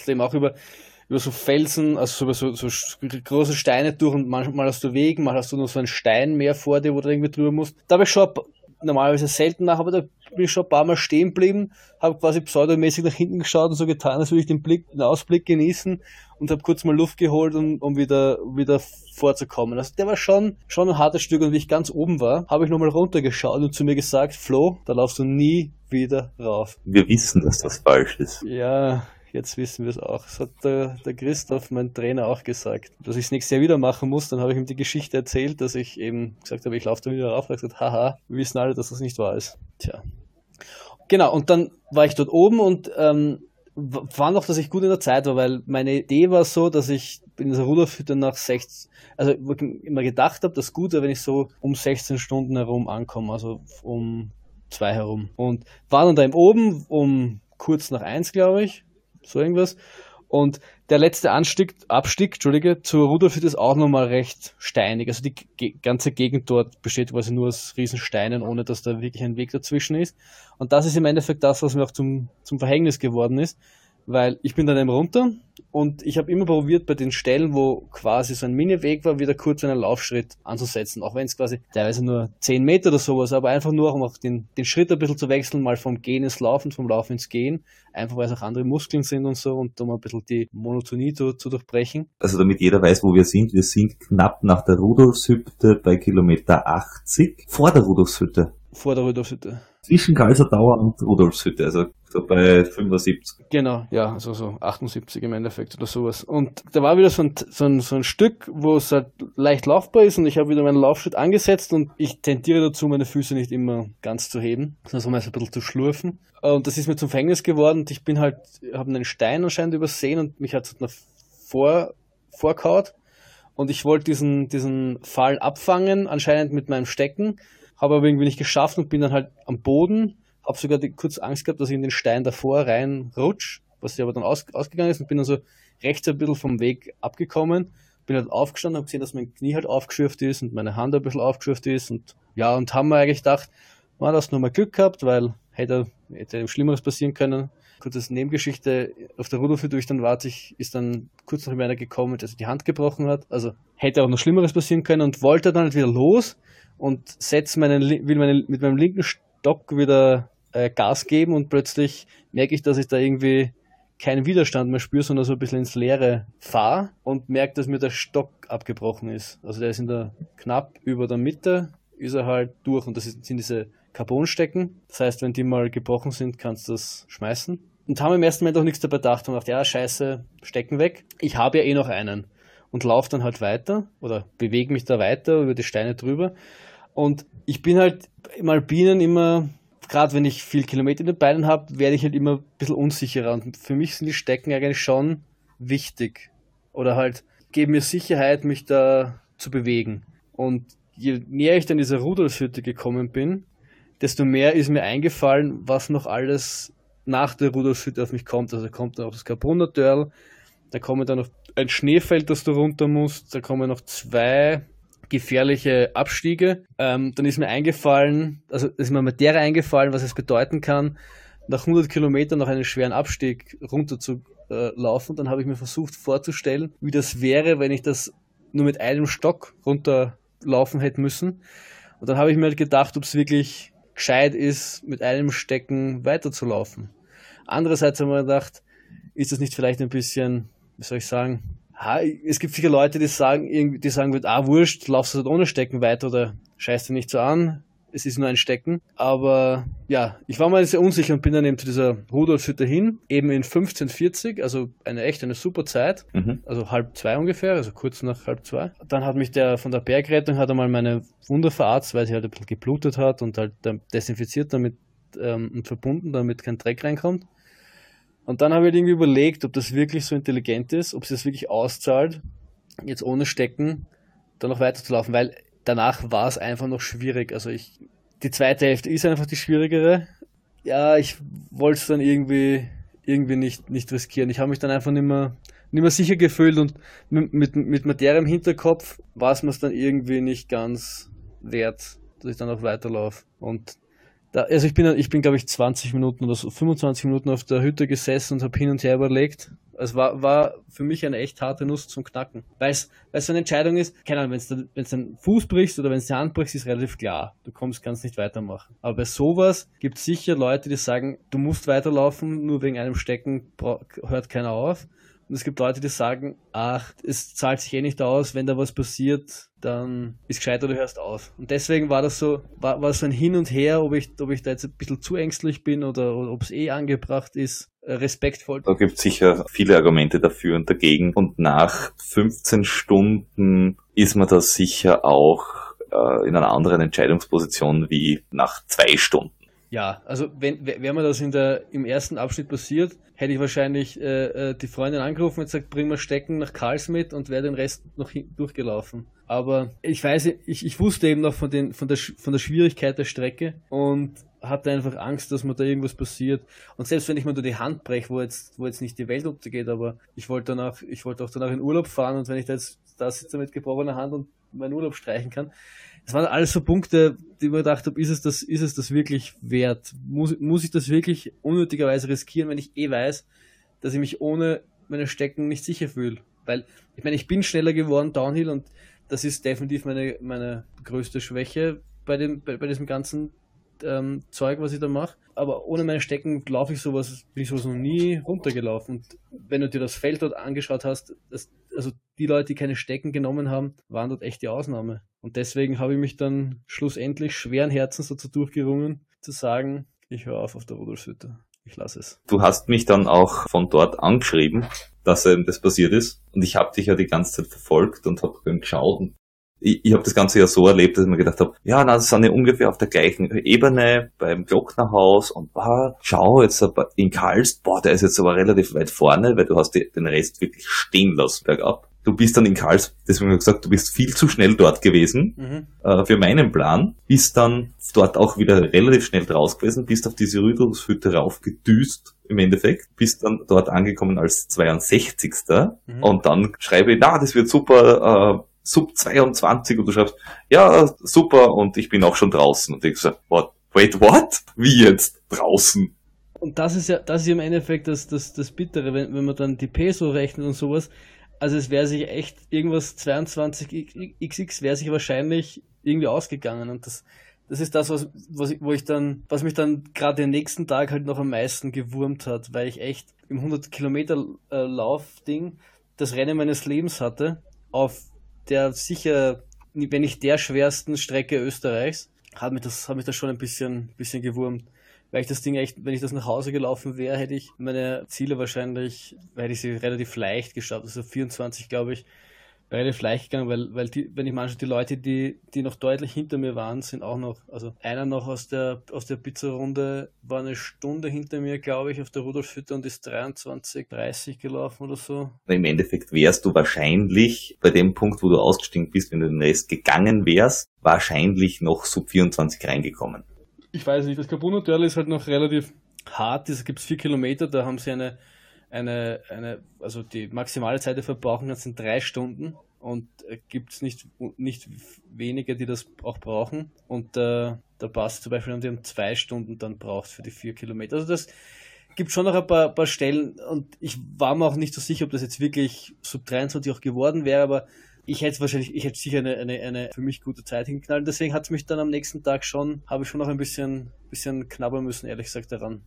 A: du eben auch über über so Felsen, also über so, so große Steine durch und manchmal hast du Wegen, mal hast du nur so einen Stein mehr vor dir, wo du irgendwie drüber musst. Da habe ich schon normalerweise selten nach, aber da bin ich schon ein paar Mal stehen geblieben, habe quasi pseudomäßig nach hinten geschaut und so getan, als würde ich den Blick, den Ausblick genießen und habe kurz mal Luft geholt, um, um wieder, wieder vorzukommen. Also der war schon, schon ein hartes Stück und wie ich ganz oben war, habe ich nochmal runtergeschaut und zu mir gesagt, Flo, da laufst du nie wieder rauf.
B: Wir wissen, dass das falsch ist.
A: Ja, jetzt wissen wir es auch. Das hat der, der Christoph, mein Trainer, auch gesagt. Dass ich es nächstes Jahr wieder machen muss, dann habe ich ihm die Geschichte erzählt, dass ich eben gesagt habe, ich laufe da wieder rauf. Er hat gesagt, haha, wir wissen alle, dass das nicht wahr ist. Tja. Genau, und dann war ich dort oben und ähm, war noch, dass ich gut in der Zeit war, weil meine Idee war so, dass ich in dieser Rudolfhütte nach 16, also immer gedacht habe, das Gute, wenn ich so um 16 Stunden herum ankomme, also um zwei herum. Und war dann da eben oben um kurz nach eins, glaube ich, so irgendwas. Und der letzte Anstieg, Abstieg, Entschuldige, zur Rudolfhütte ist auch nochmal recht steinig. Also die ganze Gegend dort besteht quasi nur aus Riesensteinen, ohne dass da wirklich ein Weg dazwischen ist. Und das ist im Endeffekt das, was mir auch zum, zum Verhängnis geworden ist, weil ich bin dann eben runter und ich habe immer probiert, bei den Stellen, wo quasi so ein Mini-Weg war, wieder kurz einen Laufschritt anzusetzen. Auch wenn es quasi teilweise nur 10 Meter oder sowas, aber einfach nur, um auch den, den Schritt ein bisschen zu wechseln, mal vom Gehen ins Laufen, vom Laufen ins Gehen. Einfach weil es auch andere Muskeln sind und so und um ein bisschen die Monotonie zu, zu durchbrechen.
B: Also damit jeder weiß, wo wir sind. Wir sind knapp nach der Rudolfshütte bei Kilometer 80. Vor der Rudolfshütte.
A: Vor der Rudolfshütte.
B: Zwischen Kaisertauer und Rudolfshütte, also so bei 75.
A: Genau, ja, also so 78 im Endeffekt oder sowas. Und da war wieder so ein, so ein, so ein Stück, wo es halt leicht laufbar ist und ich habe wieder meinen Laufschritt angesetzt und ich tendiere dazu, meine Füße nicht immer ganz zu heben, sondern so meist ein bisschen zu schlurfen. Und das ist mir zum Verhängnis geworden und ich bin halt, habe einen Stein anscheinend übersehen und mich hat es nach vor, vorkaut. Und ich wollte diesen, diesen Fall abfangen, anscheinend mit meinem Stecken, habe aber irgendwie nicht geschafft und bin dann halt am Boden habe sogar die, kurz Angst gehabt, dass ich in den Stein davor reinrutsch, was ja aber dann aus, ausgegangen ist und bin dann so rechts ein bisschen vom Weg abgekommen, bin halt aufgestanden, habe gesehen, dass mein Knie halt aufgeschürft ist und meine Hand ein bisschen aufgeschürft ist und ja, und haben wir eigentlich gedacht, man hat nur mal Glück gehabt, weil hätte, hätte Schlimmeres passieren können. Kurzes Nebengeschichte, auf der Rudolf, ich dann warte, ich, ist dann kurz nach einer gekommen, der die Hand gebrochen hat. Also hätte auch noch Schlimmeres passieren können und wollte dann halt wieder los und setze meinen, will meinen, mit meinem linken Stock wieder äh, Gas geben und plötzlich merke ich, dass ich da irgendwie keinen Widerstand mehr spüre, sondern so ein bisschen ins Leere fahre und merke, dass mir der Stock abgebrochen ist. Also der ist in der knapp über der Mitte, ist er halt durch und das sind diese Carbonstecken. Das heißt, wenn die mal gebrochen sind, kannst du das schmeißen. Und haben im ersten Moment auch nichts dabei gedacht und gedacht, ja, scheiße, Stecken weg. Ich habe ja eh noch einen. Und laufe dann halt weiter oder bewege mich da weiter über die Steine drüber. Und ich bin halt im Alpinen immer gerade wenn ich viel Kilometer in den Beinen habe, werde ich halt immer ein bisschen unsicherer. Und für mich sind die Stecken eigentlich schon wichtig. Oder halt geben mir Sicherheit, mich da zu bewegen. Und je näher ich dann dieser Rudolfshütte gekommen bin, desto mehr ist mir eingefallen, was noch alles nach der Rudolfshütte auf mich kommt. Also kommt dann auch das Carbonner Dörl, da kommt dann noch ein Schneefeld, das du runter musst, da kommen noch zwei gefährliche Abstiege. Ähm, dann ist mir eingefallen, also ist mir Materie eingefallen, was es bedeuten kann, nach 100 Kilometern noch einen schweren Abstieg runter zu äh, laufen. Dann habe ich mir versucht vorzustellen, wie das wäre, wenn ich das nur mit einem Stock runterlaufen hätte müssen. Und dann habe ich mir halt gedacht, ob es wirklich gescheit ist, mit einem Stecken weiterzulaufen. Andererseits habe ich mir gedacht, ist das nicht vielleicht ein bisschen, wie soll ich sagen, ha, es gibt viele Leute, die sagen, die sagen, ah, wurscht, laufst du halt ohne Stecken weiter oder scheißt du nicht so an. Es ist nur ein Stecken. Aber ja, ich war mal sehr unsicher und bin dann eben zu dieser Rudolfhütte hin, eben in 1540, also eine echt eine super Zeit, mhm. also halb zwei ungefähr, also kurz nach halb zwei. Dann hat mich der von der Bergrettung hat einmal meine Wunde verarzt, weil sie halt ein bisschen geblutet hat und halt desinfiziert damit ähm, und verbunden, damit kein Dreck reinkommt. Und dann habe ich irgendwie überlegt, ob das wirklich so intelligent ist, ob es das wirklich auszahlt, jetzt ohne Stecken dann noch weiterzulaufen, weil danach war es einfach noch schwierig. Also ich, die zweite Hälfte ist einfach die schwierigere. Ja, ich wollte es dann irgendwie, irgendwie nicht, nicht riskieren. Ich habe mich dann einfach nicht mehr, nicht mehr sicher gefühlt und mit, mit, mit Materie im Hinterkopf war es mir dann irgendwie nicht ganz wert, dass ich dann auch weiterlaufe. Und da, also ich bin, ich bin glaube ich 20 Minuten oder so, 25 Minuten auf der Hütte gesessen und habe hin und her überlegt. Es war, war für mich eine echt harte Nuss zum Knacken. Weil es so eine Entscheidung ist, keine Ahnung, wenn du den Fuß brichst oder wenn du die Hand brichst, ist relativ klar. Du kommst, kannst nicht weitermachen. Aber bei sowas gibt es sicher Leute, die sagen, du musst weiterlaufen, nur wegen einem Stecken hört keiner auf. Und es gibt Leute, die sagen, ach, es zahlt sich eh nicht aus, wenn da was passiert, dann ist gescheiter, du hörst auf. Und deswegen war das so, war, war so ein Hin und Her, ob ich, ob ich da jetzt ein bisschen zu ängstlich bin oder, oder ob es eh angebracht ist, äh, respektvoll.
B: Da gibt es sicher viele Argumente dafür und dagegen. Und nach 15 Stunden ist man da sicher auch äh, in einer anderen Entscheidungsposition wie nach zwei Stunden.
A: Ja, also wenn wäre mir das in der im ersten Abschnitt passiert, hätte ich wahrscheinlich äh, äh, die Freundin angerufen und gesagt, bring mal Stecken nach Karls mit und wäre den Rest noch durchgelaufen. Aber ich weiß, ich, ich wusste eben noch von, den, von, der, von der Schwierigkeit der Strecke und hatte einfach Angst, dass mir da irgendwas passiert. Und selbst wenn ich mir nur die Hand breche, wo jetzt, wo jetzt nicht die Welt untergeht, aber ich wollte danach, ich wollte auch danach in Urlaub fahren und wenn ich da jetzt da sitze mit gebrochener Hand und meinen Urlaub streichen kann, das waren alles so Punkte, die mir gedacht habe, ist es das, ist es das wirklich wert? Muss, muss ich das wirklich unnötigerweise riskieren, wenn ich eh weiß, dass ich mich ohne meine Stecken nicht sicher fühle? Weil, ich meine, ich bin schneller geworden, Downhill, und das ist definitiv meine, meine größte Schwäche bei dem, bei, bei diesem ganzen ähm, Zeug, was ich da mache. Aber ohne meine Stecken laufe ich sowas, bin ich sowas noch nie runtergelaufen. Und wenn du dir das Feld dort angeschaut hast, das, also die Leute, die keine Stecken genommen haben, waren dort echt die Ausnahme. Und deswegen habe ich mich dann schlussendlich schweren Herzens dazu durchgerungen, zu sagen, ich höre auf auf der Rudolfshütte. Ich lasse es.
B: Du hast mich dann auch von dort angeschrieben, dass ähm, das passiert ist. Und ich habe dich ja die ganze Zeit verfolgt und habe geschaut und ich, ich habe das Ganze ja so erlebt, dass ich mir gedacht habe, ja, na, das sind ja ungefähr auf der gleichen Ebene beim Glocknerhaus und boah, schau jetzt in Karls, boah, der ist jetzt aber relativ weit vorne, weil du hast den Rest wirklich stehen lassen bergab. Du bist dann in Karls, deswegen habe ich gesagt, du bist viel zu schnell dort gewesen mhm. äh, für meinen Plan, bist dann dort auch wieder relativ schnell draus gewesen, bist auf diese Rüdungshütte raufgedüst im Endeffekt, bist dann dort angekommen als 62. Mhm. Und dann schreibe ich, na, das wird super, äh, Sub 22 und du schreibst, ja, super und ich bin auch schon draußen. Und ich so, what? Wait, what? Wie jetzt? Draußen?
A: Und das ist ja, das ist im Endeffekt das, das, das Bittere, wenn, wenn man dann die Peso rechnet und sowas. Also es wäre sich echt irgendwas 22xx wäre sich wahrscheinlich irgendwie ausgegangen und das, das ist das, was, was ich, wo ich dann, was mich dann gerade den nächsten Tag halt noch am meisten gewurmt hat, weil ich echt im 100 Kilometer äh, Lauf-Ding das Rennen meines Lebens hatte auf der sicher, wenn nicht der schwersten Strecke Österreichs, hat mich das, hat mich das schon ein bisschen, bisschen gewurmt. Weil ich das Ding echt, wenn ich das nach Hause gelaufen wäre, hätte ich meine Ziele wahrscheinlich, hätte ich sie relativ leicht geschafft. Also 24, glaube ich, relativ leicht gegangen, weil, weil die, wenn ich manchmal die Leute, die, die noch deutlich hinter mir waren, sind auch noch, also einer noch aus der, aus der Pizza-Runde war eine Stunde hinter mir, glaube ich, auf der Rudolfhütte und ist 23, 30 gelaufen oder so.
B: Im Endeffekt wärst du wahrscheinlich bei dem Punkt, wo du ausgestiegen bist, wenn du den Rest gegangen wärst, wahrscheinlich noch sub 24 reingekommen.
A: Ich weiß nicht, das Capuno-Törl ist halt noch relativ hart, es gibt vier Kilometer, da haben sie eine eine, eine, also die maximale Zeit der Verbrauchung sind drei Stunden und äh, gibt es nicht, nicht wenige, die das auch brauchen. Und äh, der Bass zum Beispiel, die haben zwei Stunden dann braucht für die vier Kilometer. Also das gibt schon noch ein paar, paar Stellen und ich war mir auch nicht so sicher, ob das jetzt wirklich Sub 23 auch geworden wäre, aber ich hätte wahrscheinlich, ich hätte sicher eine, eine, eine für mich gute Zeit hingeknallt. Deswegen hat es mich dann am nächsten Tag schon, habe ich schon noch ein bisschen, bisschen knabbern müssen, ehrlich gesagt, daran.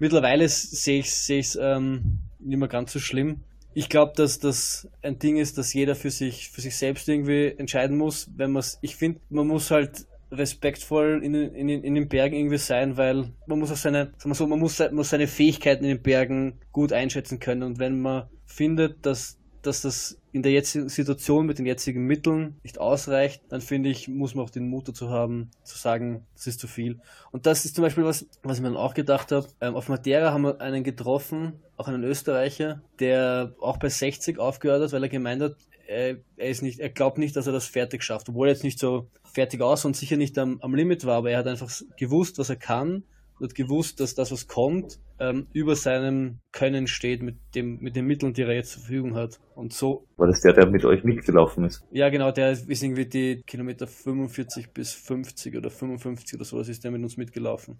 A: Mittlerweile sehe ich es seh ähm, nicht mehr ganz so schlimm. Ich glaube, dass das ein Ding ist, dass jeder für sich, für sich selbst irgendwie entscheiden muss, wenn man ich finde, man muss halt respektvoll in, in, in den Bergen irgendwie sein, weil man muss auch seine, sagen wir so, man muss, muss seine Fähigkeiten in den Bergen gut einschätzen können und wenn man findet, dass dass das in der jetzigen Situation mit den jetzigen Mitteln nicht ausreicht, dann finde ich, muss man auch den Mut dazu haben, zu sagen, das ist zu viel. Und das ist zum Beispiel was, was ich mir dann auch gedacht habe. Ähm, auf Madeira haben wir einen getroffen, auch einen Österreicher, der auch bei 60 aufgehört hat, weil er gemeint hat, er, ist nicht, er glaubt nicht, dass er das fertig schafft, obwohl er jetzt nicht so fertig aus und sicher nicht am, am Limit war, aber er hat einfach gewusst, was er kann hat gewusst, dass das, was kommt, ähm, über seinem Können steht mit, dem, mit den Mitteln, die er jetzt zur Verfügung hat. Und so.
B: War das der, der mit euch mitgelaufen ist?
A: Ja, genau, der ist irgendwie die Kilometer 45 bis 50 oder 55 oder sowas ist der mit uns mitgelaufen.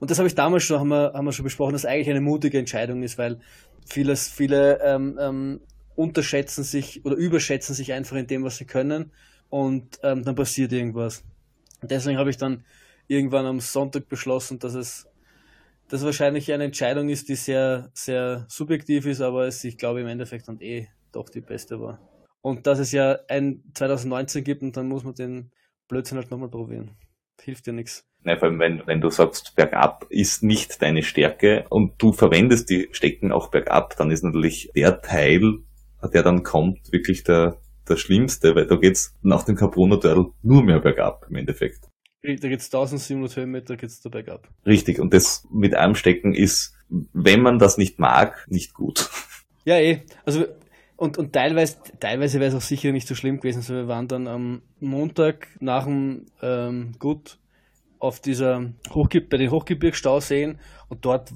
A: Und das habe ich damals schon, haben wir, haben wir schon besprochen, dass eigentlich eine mutige Entscheidung ist, weil vieles, viele ähm, ähm, unterschätzen sich oder überschätzen sich einfach in dem, was sie können und ähm, dann passiert irgendwas. Und deswegen habe ich dann irgendwann am Sonntag beschlossen, dass es das wahrscheinlich eine Entscheidung ist, die sehr, sehr subjektiv ist, aber es, ich glaube, im Endeffekt dann eh doch die beste war. Und dass es ja ein 2019 gibt und dann muss man den Blödsinn halt nochmal probieren. Hilft ja nichts.
B: Nein, vor allem, wenn, wenn du sagst, bergab ist nicht deine Stärke und du verwendest die Stecken auch bergab, dann ist natürlich der Teil, der dann kommt, wirklich der, der schlimmste, weil da geht's nach dem Turtle nur mehr bergab im Endeffekt.
A: Da geht's 1700 Höhenmeter, geht's da bergab.
B: Richtig, und das mit einem Stecken ist, wenn man das nicht mag, nicht gut.
A: Ja, eh. Also, und, und teilweise, teilweise wäre es auch sicher nicht so schlimm gewesen. Also wir waren dann am Montag nach dem ähm, Gut auf dieser Hochge bei den Hochgebirgsstauseen und dort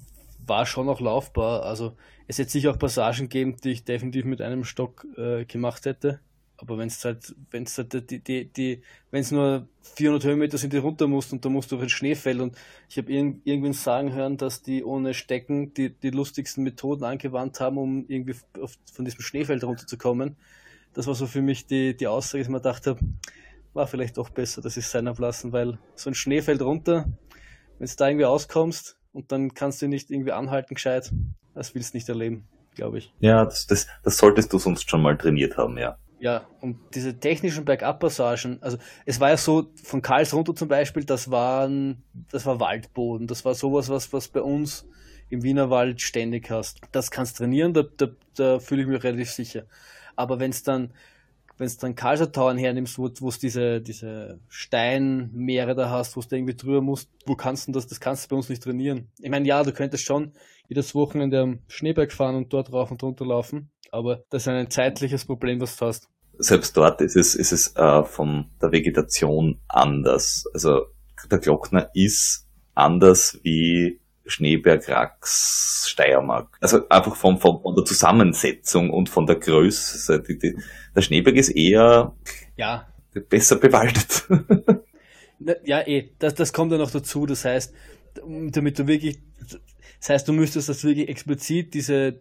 A: war schon noch laufbar. Also es hätte sicher auch Passagen gegeben, die ich definitiv mit einem Stock äh, gemacht hätte. Aber wenn es halt, wenn es halt die, die, die, wenn es nur 400 Höhenmeter sind, die runter musst und da musst du auf den Schnee fällen und ich habe irg irgendwen sagen hören, dass die ohne Stecken die, die lustigsten Methoden angewandt haben, um irgendwie auf, von diesem Schneefeld runterzukommen. Das war so für mich die, die Aussage, dass ich mir dachte, war vielleicht doch besser, dass ich es sein ablassen, weil so ein Schneefeld runter, wenn du da irgendwie auskommst und dann kannst du nicht irgendwie anhalten gescheit, das willst du nicht erleben, glaube ich.
B: Ja, das, das, das solltest du sonst schon mal trainiert haben, ja.
A: Ja, und diese technischen Bergab-Passagen, also es war ja so, von Karls runter zum Beispiel, das waren, das war Waldboden, das war sowas, was, was bei uns im Wienerwald ständig hast. Das kannst trainieren, da, da, da fühle ich mich relativ sicher. Aber wenn es dann, wenn es dann Karlsruhe hernimmst, wo du diese, diese Steinmeere da hast, wo du irgendwie drüber musst, wo kannst du das? Das kannst du bei uns nicht trainieren. Ich meine, ja, du könntest schon jedes Wochenende am Schneeberg fahren und dort rauf und runter laufen, aber das ist ein zeitliches Problem, was du hast.
B: Selbst dort ist es, ist es äh, von der Vegetation anders. Also der Glockner ist anders wie Schneeberg, Rax, Steiermark. Also einfach von, von, von der Zusammensetzung und von der Größe. Die, die, der Schneeberg ist eher
A: ja.
B: besser bewaldet.
A: ja, eh, das, das kommt ja noch dazu. Das heißt, damit du wirklich, das heißt, du müsstest das wirklich explizit diese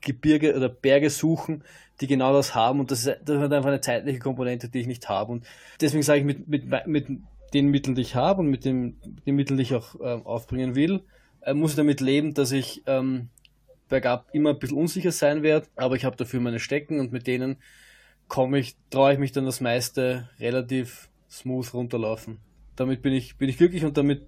A: Gebirge oder Berge suchen, die genau das haben und das ist, das ist einfach eine zeitliche Komponente, die ich nicht habe und deswegen sage ich mit, mit, mit den Mitteln, die ich habe und mit den, den Mitteln, die ich auch äh, aufbringen will, äh, muss ich damit leben, dass ich ähm, bergab immer ein bisschen unsicher sein werde, aber ich habe dafür meine Stecken und mit denen komme ich, traue ich mich dann das meiste relativ smooth runterlaufen. Damit bin ich, bin ich glücklich und damit,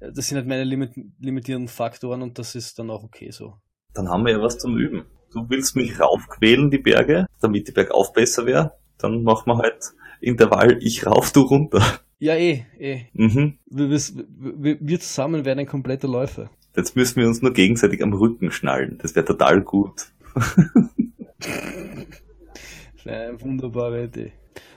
A: äh, das sind halt meine limit, limitierenden Faktoren und das ist dann auch okay so.
B: Dann haben wir ja was zum Üben. Du willst mich raufquälen, die Berge, damit die Bergauf besser wäre. Dann machen wir halt Intervall, ich rauf, du runter.
A: Ja, eh, eh. Mhm. Wir, wir, wir zusammen werden ein kompletter Läufer.
B: Jetzt müssen wir uns nur gegenseitig am Rücken schnallen. Das wäre total gut.
A: Eine wunderbare Idee.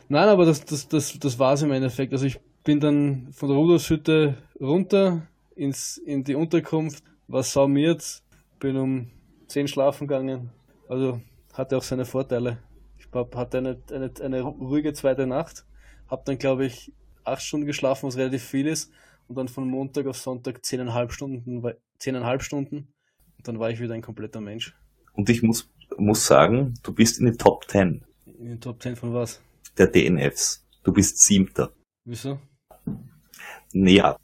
A: Nein, aber das, das, das, das war es im Endeffekt. Also ich bin dann von der Rudershütte runter ins, in die Unterkunft, war saumiert, bin um 10 schlafen gegangen. Also hatte auch seine Vorteile. Ich hatte eine, eine, eine ruhige zweite Nacht, habe dann glaube ich acht Stunden geschlafen, was relativ viel ist, und dann von Montag auf Sonntag zehneinhalb Stunden, zehneinhalb Stunden, und dann war ich wieder ein kompletter Mensch.
B: Und ich muss, muss sagen, du bist in den Top 10.
A: In den Top 10 von was?
B: Der DNFs. Du bist siebter.
A: Wieso?
B: Naja,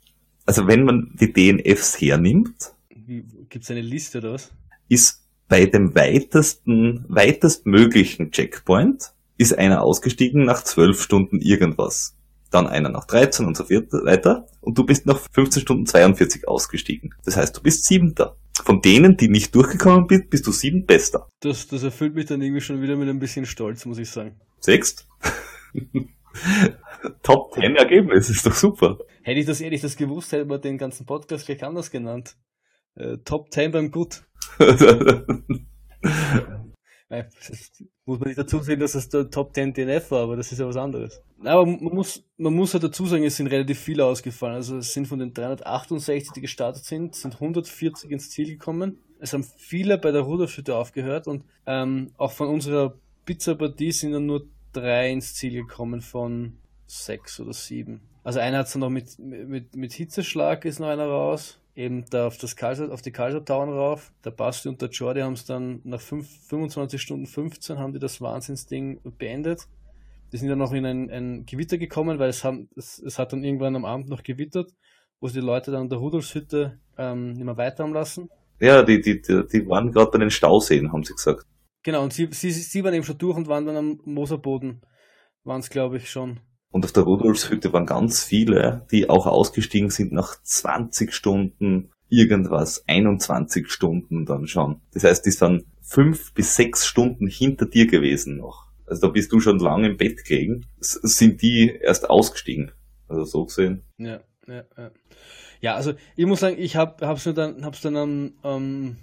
B: also wenn man die DNFs hernimmt.
A: Gibt es eine Liste oder was?
B: Ist bei dem weitesten, weitest möglichen Checkpoint ist einer ausgestiegen nach zwölf Stunden irgendwas dann einer nach 13 und so weiter. Und du bist nach 15 Stunden 42 ausgestiegen. Das heißt, du bist siebenter. Von denen, die nicht durchgekommen sind, bist du sieben bester.
A: Das, das erfüllt mich dann irgendwie schon wieder mit ein bisschen Stolz, muss ich sagen.
B: Sechst? Top 10 Ergebnis, ist doch super.
A: Hätte ich das ehrlich das gewusst, hätte man den ganzen Podcast gleich anders genannt. Äh, Top 10 beim Gut. muss man nicht dazu sehen, dass es der Top 10 DNF war, aber das ist ja was anderes. Aber man muss, man muss halt dazu sagen, es sind relativ viele ausgefallen. Also es sind von den 368, die gestartet sind, sind 140 ins Ziel gekommen. Es haben viele bei der Ruderschütte aufgehört und ähm, auch von unserer Pizza-Partie sind dann nur drei ins Ziel gekommen von sechs oder sieben. Also einer hat es noch mit, mit, mit Hitzeschlag ist noch einer raus eben da auf, das Kaiser, auf die Kaisertauern rauf. Der Basti und der Jordi haben es dann nach 5, 25 Stunden 15 haben die das Wahnsinnsding beendet. Die sind dann noch in ein, ein Gewitter gekommen, weil es, haben, es, es, hat dann irgendwann am Abend noch gewittert, wo sie die Leute dann in der Rudolfshütte ähm, nicht mehr weiter haben lassen.
B: Ja, die, die, die, die waren gerade bei den Stauseen, haben sie gesagt.
A: Genau, und sie, sie, sie waren eben schon durch und waren dann am Moserboden, waren es glaube ich schon.
B: Und auf der Rudolfshütte waren ganz viele, die auch ausgestiegen sind nach 20 Stunden irgendwas, 21 Stunden dann schon. Das heißt, die sind fünf bis sechs Stunden hinter dir gewesen noch. Also da bist du schon lange im Bett gelegen. Sind die erst ausgestiegen. Also so gesehen.
A: Ja, ja, ja. Ja, also ich muss sagen, ich habe hab's dann, hab's dann am, am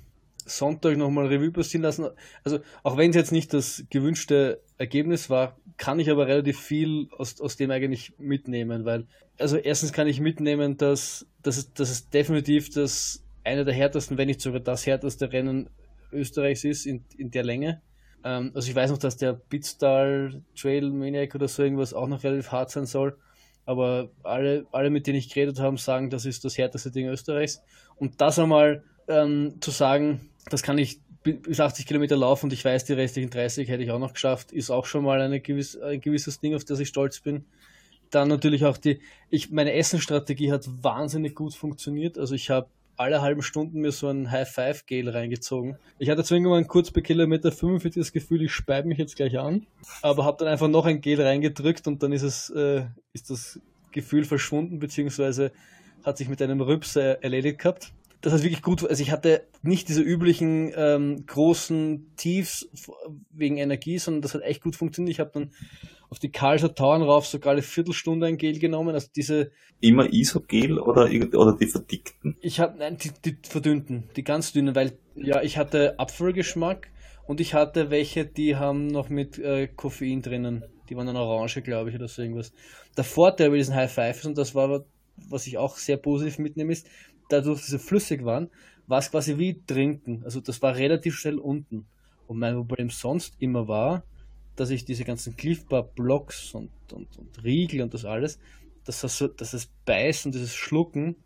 A: Sonntag nochmal Revue passieren lassen. Also auch wenn es jetzt nicht das gewünschte Ergebnis war, kann ich aber relativ viel aus, aus dem eigentlich mitnehmen, weil, also erstens kann ich mitnehmen, dass, dass, es, dass es definitiv das eine der härtesten, wenn nicht sogar das härteste Rennen Österreichs ist in, in der Länge. Ähm, also ich weiß noch, dass der Bitstal Trail Maniac oder so irgendwas auch noch relativ hart sein soll. Aber alle, alle, mit denen ich geredet habe, sagen, das ist das härteste Ding Österreichs. Und das einmal ähm, zu sagen, das kann ich bis 80 Kilometer laufen und ich weiß, die restlichen 30 hätte ich auch noch geschafft, ist auch schon mal gewiss, ein gewisses Ding, auf das ich stolz bin. Dann natürlich auch die, ich, meine Essenstrategie hat wahnsinnig gut funktioniert. Also ich habe alle halben Stunden mir so ein High-Five-Gel reingezogen. Ich hatte zwar irgendwann kurz bei Kilometer 45 das Gefühl, ich speibe mich jetzt gleich an, aber habe dann einfach noch ein Gel reingedrückt und dann ist es, äh, ist das Gefühl verschwunden, beziehungsweise hat sich mit einem Rübser erledigt gehabt das hat wirklich gut, also ich hatte nicht diese üblichen ähm, großen Tiefs wegen Energie, sondern das hat echt gut funktioniert. Ich habe dann auf die Karlsruher Tauern rauf sogar eine Viertelstunde ein Gel genommen, also diese...
B: Immer Isogel oder, oder die verdickten?
A: Ich hatte, nein, die, die verdünnten, die ganz dünnen, weil, ja, ich hatte Apfelgeschmack und ich hatte welche, die haben noch mit äh, Koffein drinnen. Die waren dann orange, glaube ich, oder so irgendwas. Der Vorteil bei diesen High Fives, und das war, was ich auch sehr positiv mitnehme, ist, dadurch, dass sie flüssig waren, war es quasi wie trinken. Also das war relativ schnell unten. Und mein Problem sonst immer war, dass ich diese ganzen Cliff Bar Blocks und, und, und Riegel und das alles, dass das, so, dass das Beißen, dieses Schlucken,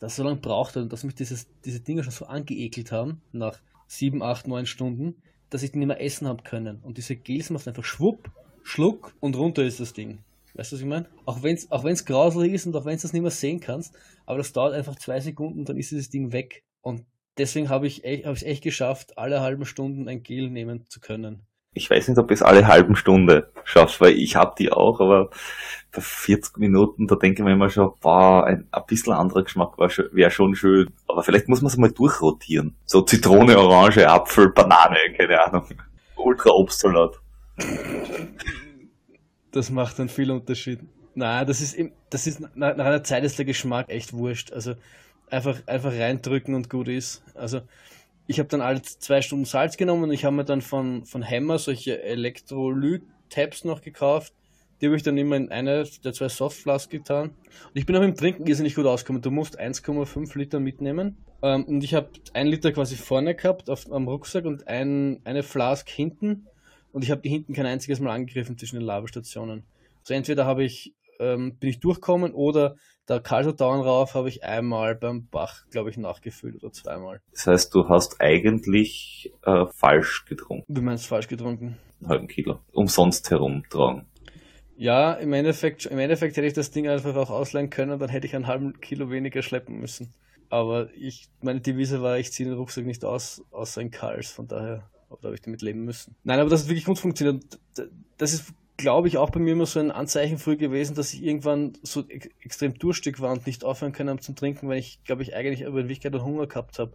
A: das so lange braucht und dass mich dieses, diese Dinge schon so angeekelt haben, nach sieben, acht, neun Stunden, dass ich die nicht mehr essen habe können. Und diese Gels macht einfach schwupp, Schluck und runter ist das Ding. Weißt du, was ich meine? Auch wenn es auch wenn's grauselig ist und auch wenn du das nicht mehr sehen kannst, aber das dauert einfach zwei Sekunden, dann ist dieses Ding weg. Und deswegen habe ich es echt, echt geschafft, alle halben Stunden ein Gel nehmen zu können.
B: Ich weiß nicht, ob ich es alle halben Stunde schaffst, weil ich habe die auch, aber bei 40 Minuten, da denke ich mir immer schon, boah, ein, ein bisschen anderer Geschmack wäre schon schön. Aber vielleicht muss man es mal durchrotieren. So Zitrone, Orange, Apfel, Banane, keine Ahnung. Ultra Obstsalat.
A: Das macht dann viel Unterschied. Na, das ist, das ist nach, nach einer Zeit ist der Geschmack echt wurscht. Also einfach, einfach reindrücken und gut ist. Also ich habe dann alle zwei Stunden Salz genommen und ich habe mir dann von, von Hammer solche Elektrolyt-Tabs noch gekauft. Die habe ich dann immer in eine der zwei Softflasks getan. Und ich bin auch im Trinken irrsinnig gut ausgekommen. Du musst 1,5 Liter mitnehmen. Ähm, und ich habe ein Liter quasi vorne gehabt auf, am Rucksack und ein, eine Flask hinten und ich habe die hinten kein einziges Mal angegriffen zwischen den Lavestationen. Also entweder habe ich, ähm, bin ich durchgekommen oder der Kalscherdown rauf habe ich einmal beim Bach, glaube ich, nachgefüllt oder zweimal.
B: Das heißt, du hast eigentlich äh, falsch getrunken.
A: Wie meinst du falsch getrunken?
B: Einen halben Kilo. Umsonst herumtragen.
A: Ja, im Endeffekt, im Endeffekt hätte ich das Ding einfach auch ausleihen können, dann hätte ich einen halben Kilo weniger schleppen müssen. Aber ich, meine Devise war, ich ziehe den Rucksack nicht aus, außer in Kals, von daher aber da habe ich damit leben müssen. Nein, aber das hat wirklich gut funktioniert. Das ist, glaube ich, auch bei mir immer so ein Anzeichen früh gewesen, dass ich irgendwann so ex extrem durstig war und nicht aufhören können zum Trinken, weil ich, glaube ich, eigentlich über in Wirklichkeit Hunger gehabt habe.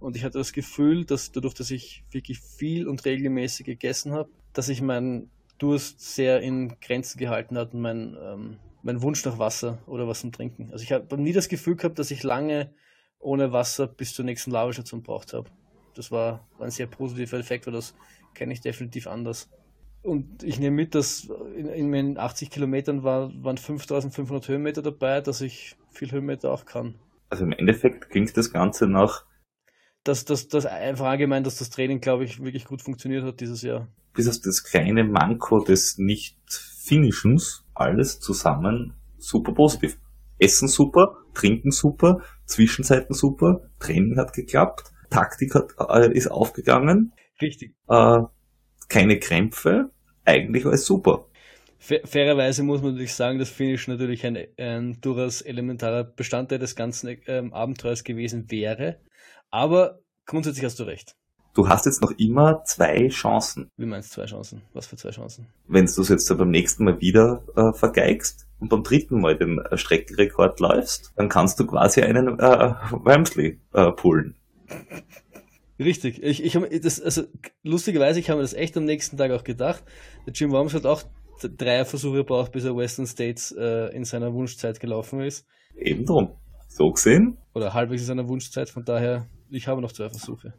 A: Und ich hatte das Gefühl, dass dadurch, dass ich wirklich viel und regelmäßig gegessen habe, dass ich meinen Durst sehr in Grenzen gehalten hat und mein, ähm, mein Wunsch nach Wasser oder was zum Trinken. Also ich habe nie das Gefühl gehabt, dass ich lange ohne Wasser bis zur nächsten Lavastation braucht habe das war, ein sehr positiver Effekt, weil das kenne ich definitiv anders. Und ich nehme mit, dass in, in meinen 80 Kilometern war, waren 5500 Höhenmeter dabei, dass ich viel Höhenmeter auch kann.
B: Also im Endeffekt klingt das Ganze nach.
A: Dass das, das einfach allgemein, dass das Training, glaube ich, wirklich gut funktioniert hat dieses Jahr.
B: Bis auf das kleine Manko des Nicht-Finishens, alles zusammen super positiv. Essen super, Trinken super, Zwischenzeiten super, Training hat geklappt, Taktik hat, äh, ist aufgegangen.
A: Richtig.
B: Äh, keine Krämpfe, eigentlich alles super.
A: Fairerweise muss man natürlich sagen, dass Finish natürlich ein, ein durchaus elementarer Bestandteil des ganzen ähm, Abenteuers gewesen wäre. Aber grundsätzlich hast du recht.
B: Du hast jetzt noch immer zwei Chancen.
A: Wie meinst du zwei Chancen? Was für zwei Chancen?
B: Wenn du es jetzt beim nächsten Mal wieder äh, vergeigst und beim dritten Mal den äh, Streckenrekord läufst, dann kannst du quasi einen äh, Wamsley äh, pullen.
A: Richtig. Ich, ich habe das, also lustigerweise, ich habe mir das echt am nächsten Tag auch gedacht. Der Jim Worms hat auch drei Versuche gebraucht, bis er Western States äh, in seiner Wunschzeit gelaufen ist.
B: Eben drum. So gesehen.
A: Oder halbwegs in seiner Wunschzeit, von daher, ich habe noch zwei Versuche.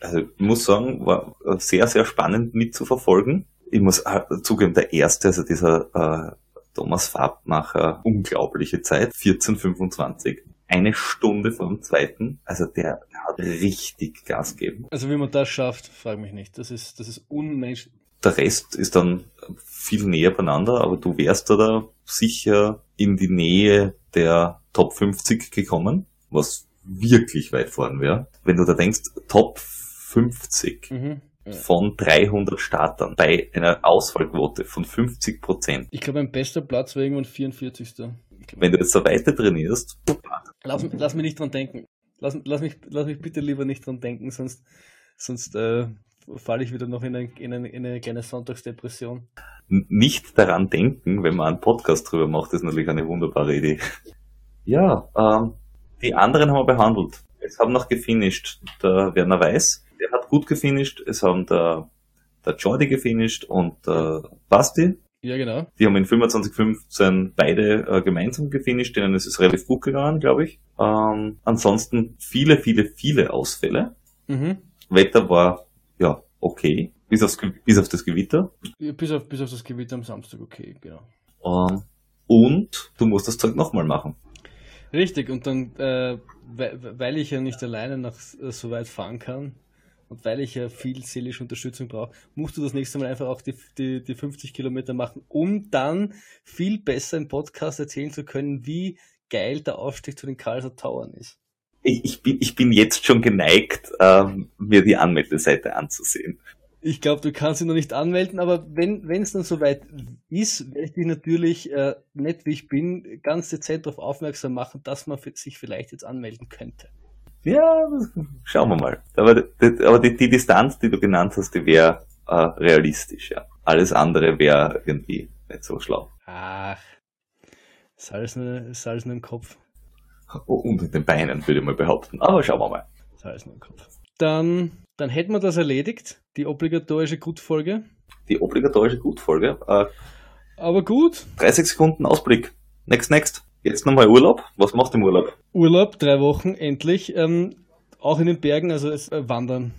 B: also ich muss sagen, war sehr, sehr spannend mitzuverfolgen. Ich muss äh, zugeben, der erste, also dieser äh, Thomas Farbmacher, unglaubliche Zeit, 14,25 eine Stunde vor dem zweiten. Also der hat richtig Gas gegeben.
A: Also wie man das schafft, frage mich nicht. Das ist, das ist unmenschlich.
B: Der Rest ist dann viel näher beieinander, aber du wärst da sicher in die Nähe der Top 50 gekommen, was wirklich weit vorn wäre. Wenn du da denkst, Top 50 mhm. von 300 Startern bei einer Auswahlquote von 50 Prozent.
A: Ich glaube, mein bester Platz war irgendwann 44.
B: Wenn du jetzt so weiter trainierst,
A: Lass, lass mich nicht dran denken. Lass, lass, mich, lass mich bitte lieber nicht dran denken, sonst, sonst äh, falle ich wieder noch in, ein, in, eine, in eine kleine Sonntagsdepression.
B: Nicht daran denken, wenn man einen Podcast drüber macht, ist natürlich eine wunderbare Idee. Ja, ähm, die anderen haben wir behandelt. Es haben noch gefinisht der Werner Weiß, der hat gut gefinisht. Es haben der, der Jordi gefinisht und der Basti.
A: Ja, genau.
B: Die haben in 25-15 beide äh, gemeinsam gefinisht, denen ist es relativ gut gegangen, glaube ich. Ähm, ansonsten viele, viele, viele Ausfälle. Mhm. Wetter war, ja, okay. Bis, aufs, bis auf das Gewitter.
A: Bis, auf, bis auf das Gewitter am Samstag, okay, genau.
B: Ähm, und du musst das Zeug nochmal machen.
A: Richtig, und dann, äh, weil ich ja nicht alleine nach so weit fahren kann, und weil ich ja viel seelische Unterstützung brauche, musst du das nächste Mal einfach auch die, die, die 50 Kilometer machen, um dann viel besser im Podcast erzählen zu können, wie geil der Aufstieg zu den Karlser Tauern ist.
B: Ich, ich, bin, ich bin jetzt schon geneigt, ähm, mir die Anmeldeseite anzusehen.
A: Ich glaube, du kannst sie noch nicht anmelden, aber wenn es dann soweit ist, werde ich dich natürlich, äh, nett wie ich bin, ganz dezent darauf aufmerksam machen, dass man sich vielleicht jetzt anmelden könnte.
B: Ja, schauen wir mal. Aber, aber die, die Distanz, die du genannt hast, die wäre äh, realistisch, ja. Alles andere wäre irgendwie nicht so schlau.
A: Ach, ist alles nur, ist alles nur im Kopf.
B: Oh, und in den Beinen, würde ich mal behaupten. Aber schauen wir mal.
A: Ist alles nur im Kopf. Dann, dann hätten wir das erledigt, die obligatorische Gutfolge.
B: Die obligatorische Gutfolge. Äh,
A: aber gut.
B: 30 Sekunden Ausblick. Next, next. Jetzt nochmal Urlaub. Was macht im Urlaub?
A: Urlaub, drei Wochen, endlich. Ähm, auch in den Bergen, also es, äh, wandern.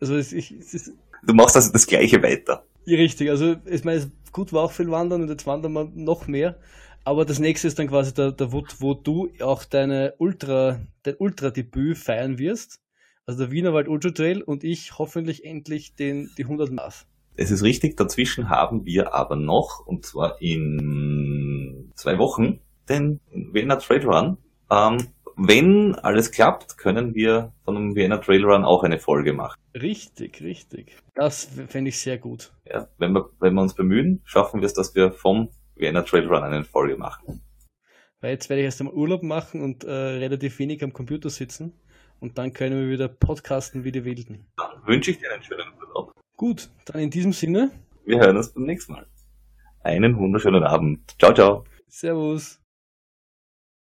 A: Also es, ich, es ist,
B: Du machst also das Gleiche weiter.
A: Ja, richtig. Also ich meine, gut war auch viel Wandern und jetzt wandern wir noch mehr. Aber das nächste ist dann quasi der, der wo, wo du auch deine Ultra, dein Ultra-Debüt feiern wirst. Also der Wienerwald Ultra Trail und ich hoffentlich endlich den, die 100 Maß.
B: Es ist richtig, dazwischen haben wir aber noch, und zwar in zwei Wochen, den Vienna Trail Run. Ähm, wenn alles klappt, können wir von dem Vienna Trail Run auch eine Folge machen.
A: Richtig, richtig. Das fände ich sehr gut.
B: Ja, wenn wir, wenn wir uns bemühen, schaffen wir es, dass wir vom Vienna Trail Run eine Folge machen.
A: Weil jetzt werde ich erst einmal Urlaub machen und äh, relativ wenig am Computer sitzen und dann können wir wieder podcasten wie die Wilden.
B: Dann wünsche ich dir einen schönen Urlaub.
A: Gut, dann in diesem Sinne.
B: Wir hören uns beim nächsten Mal. Einen wunderschönen Abend. Ciao, ciao.
A: Servus.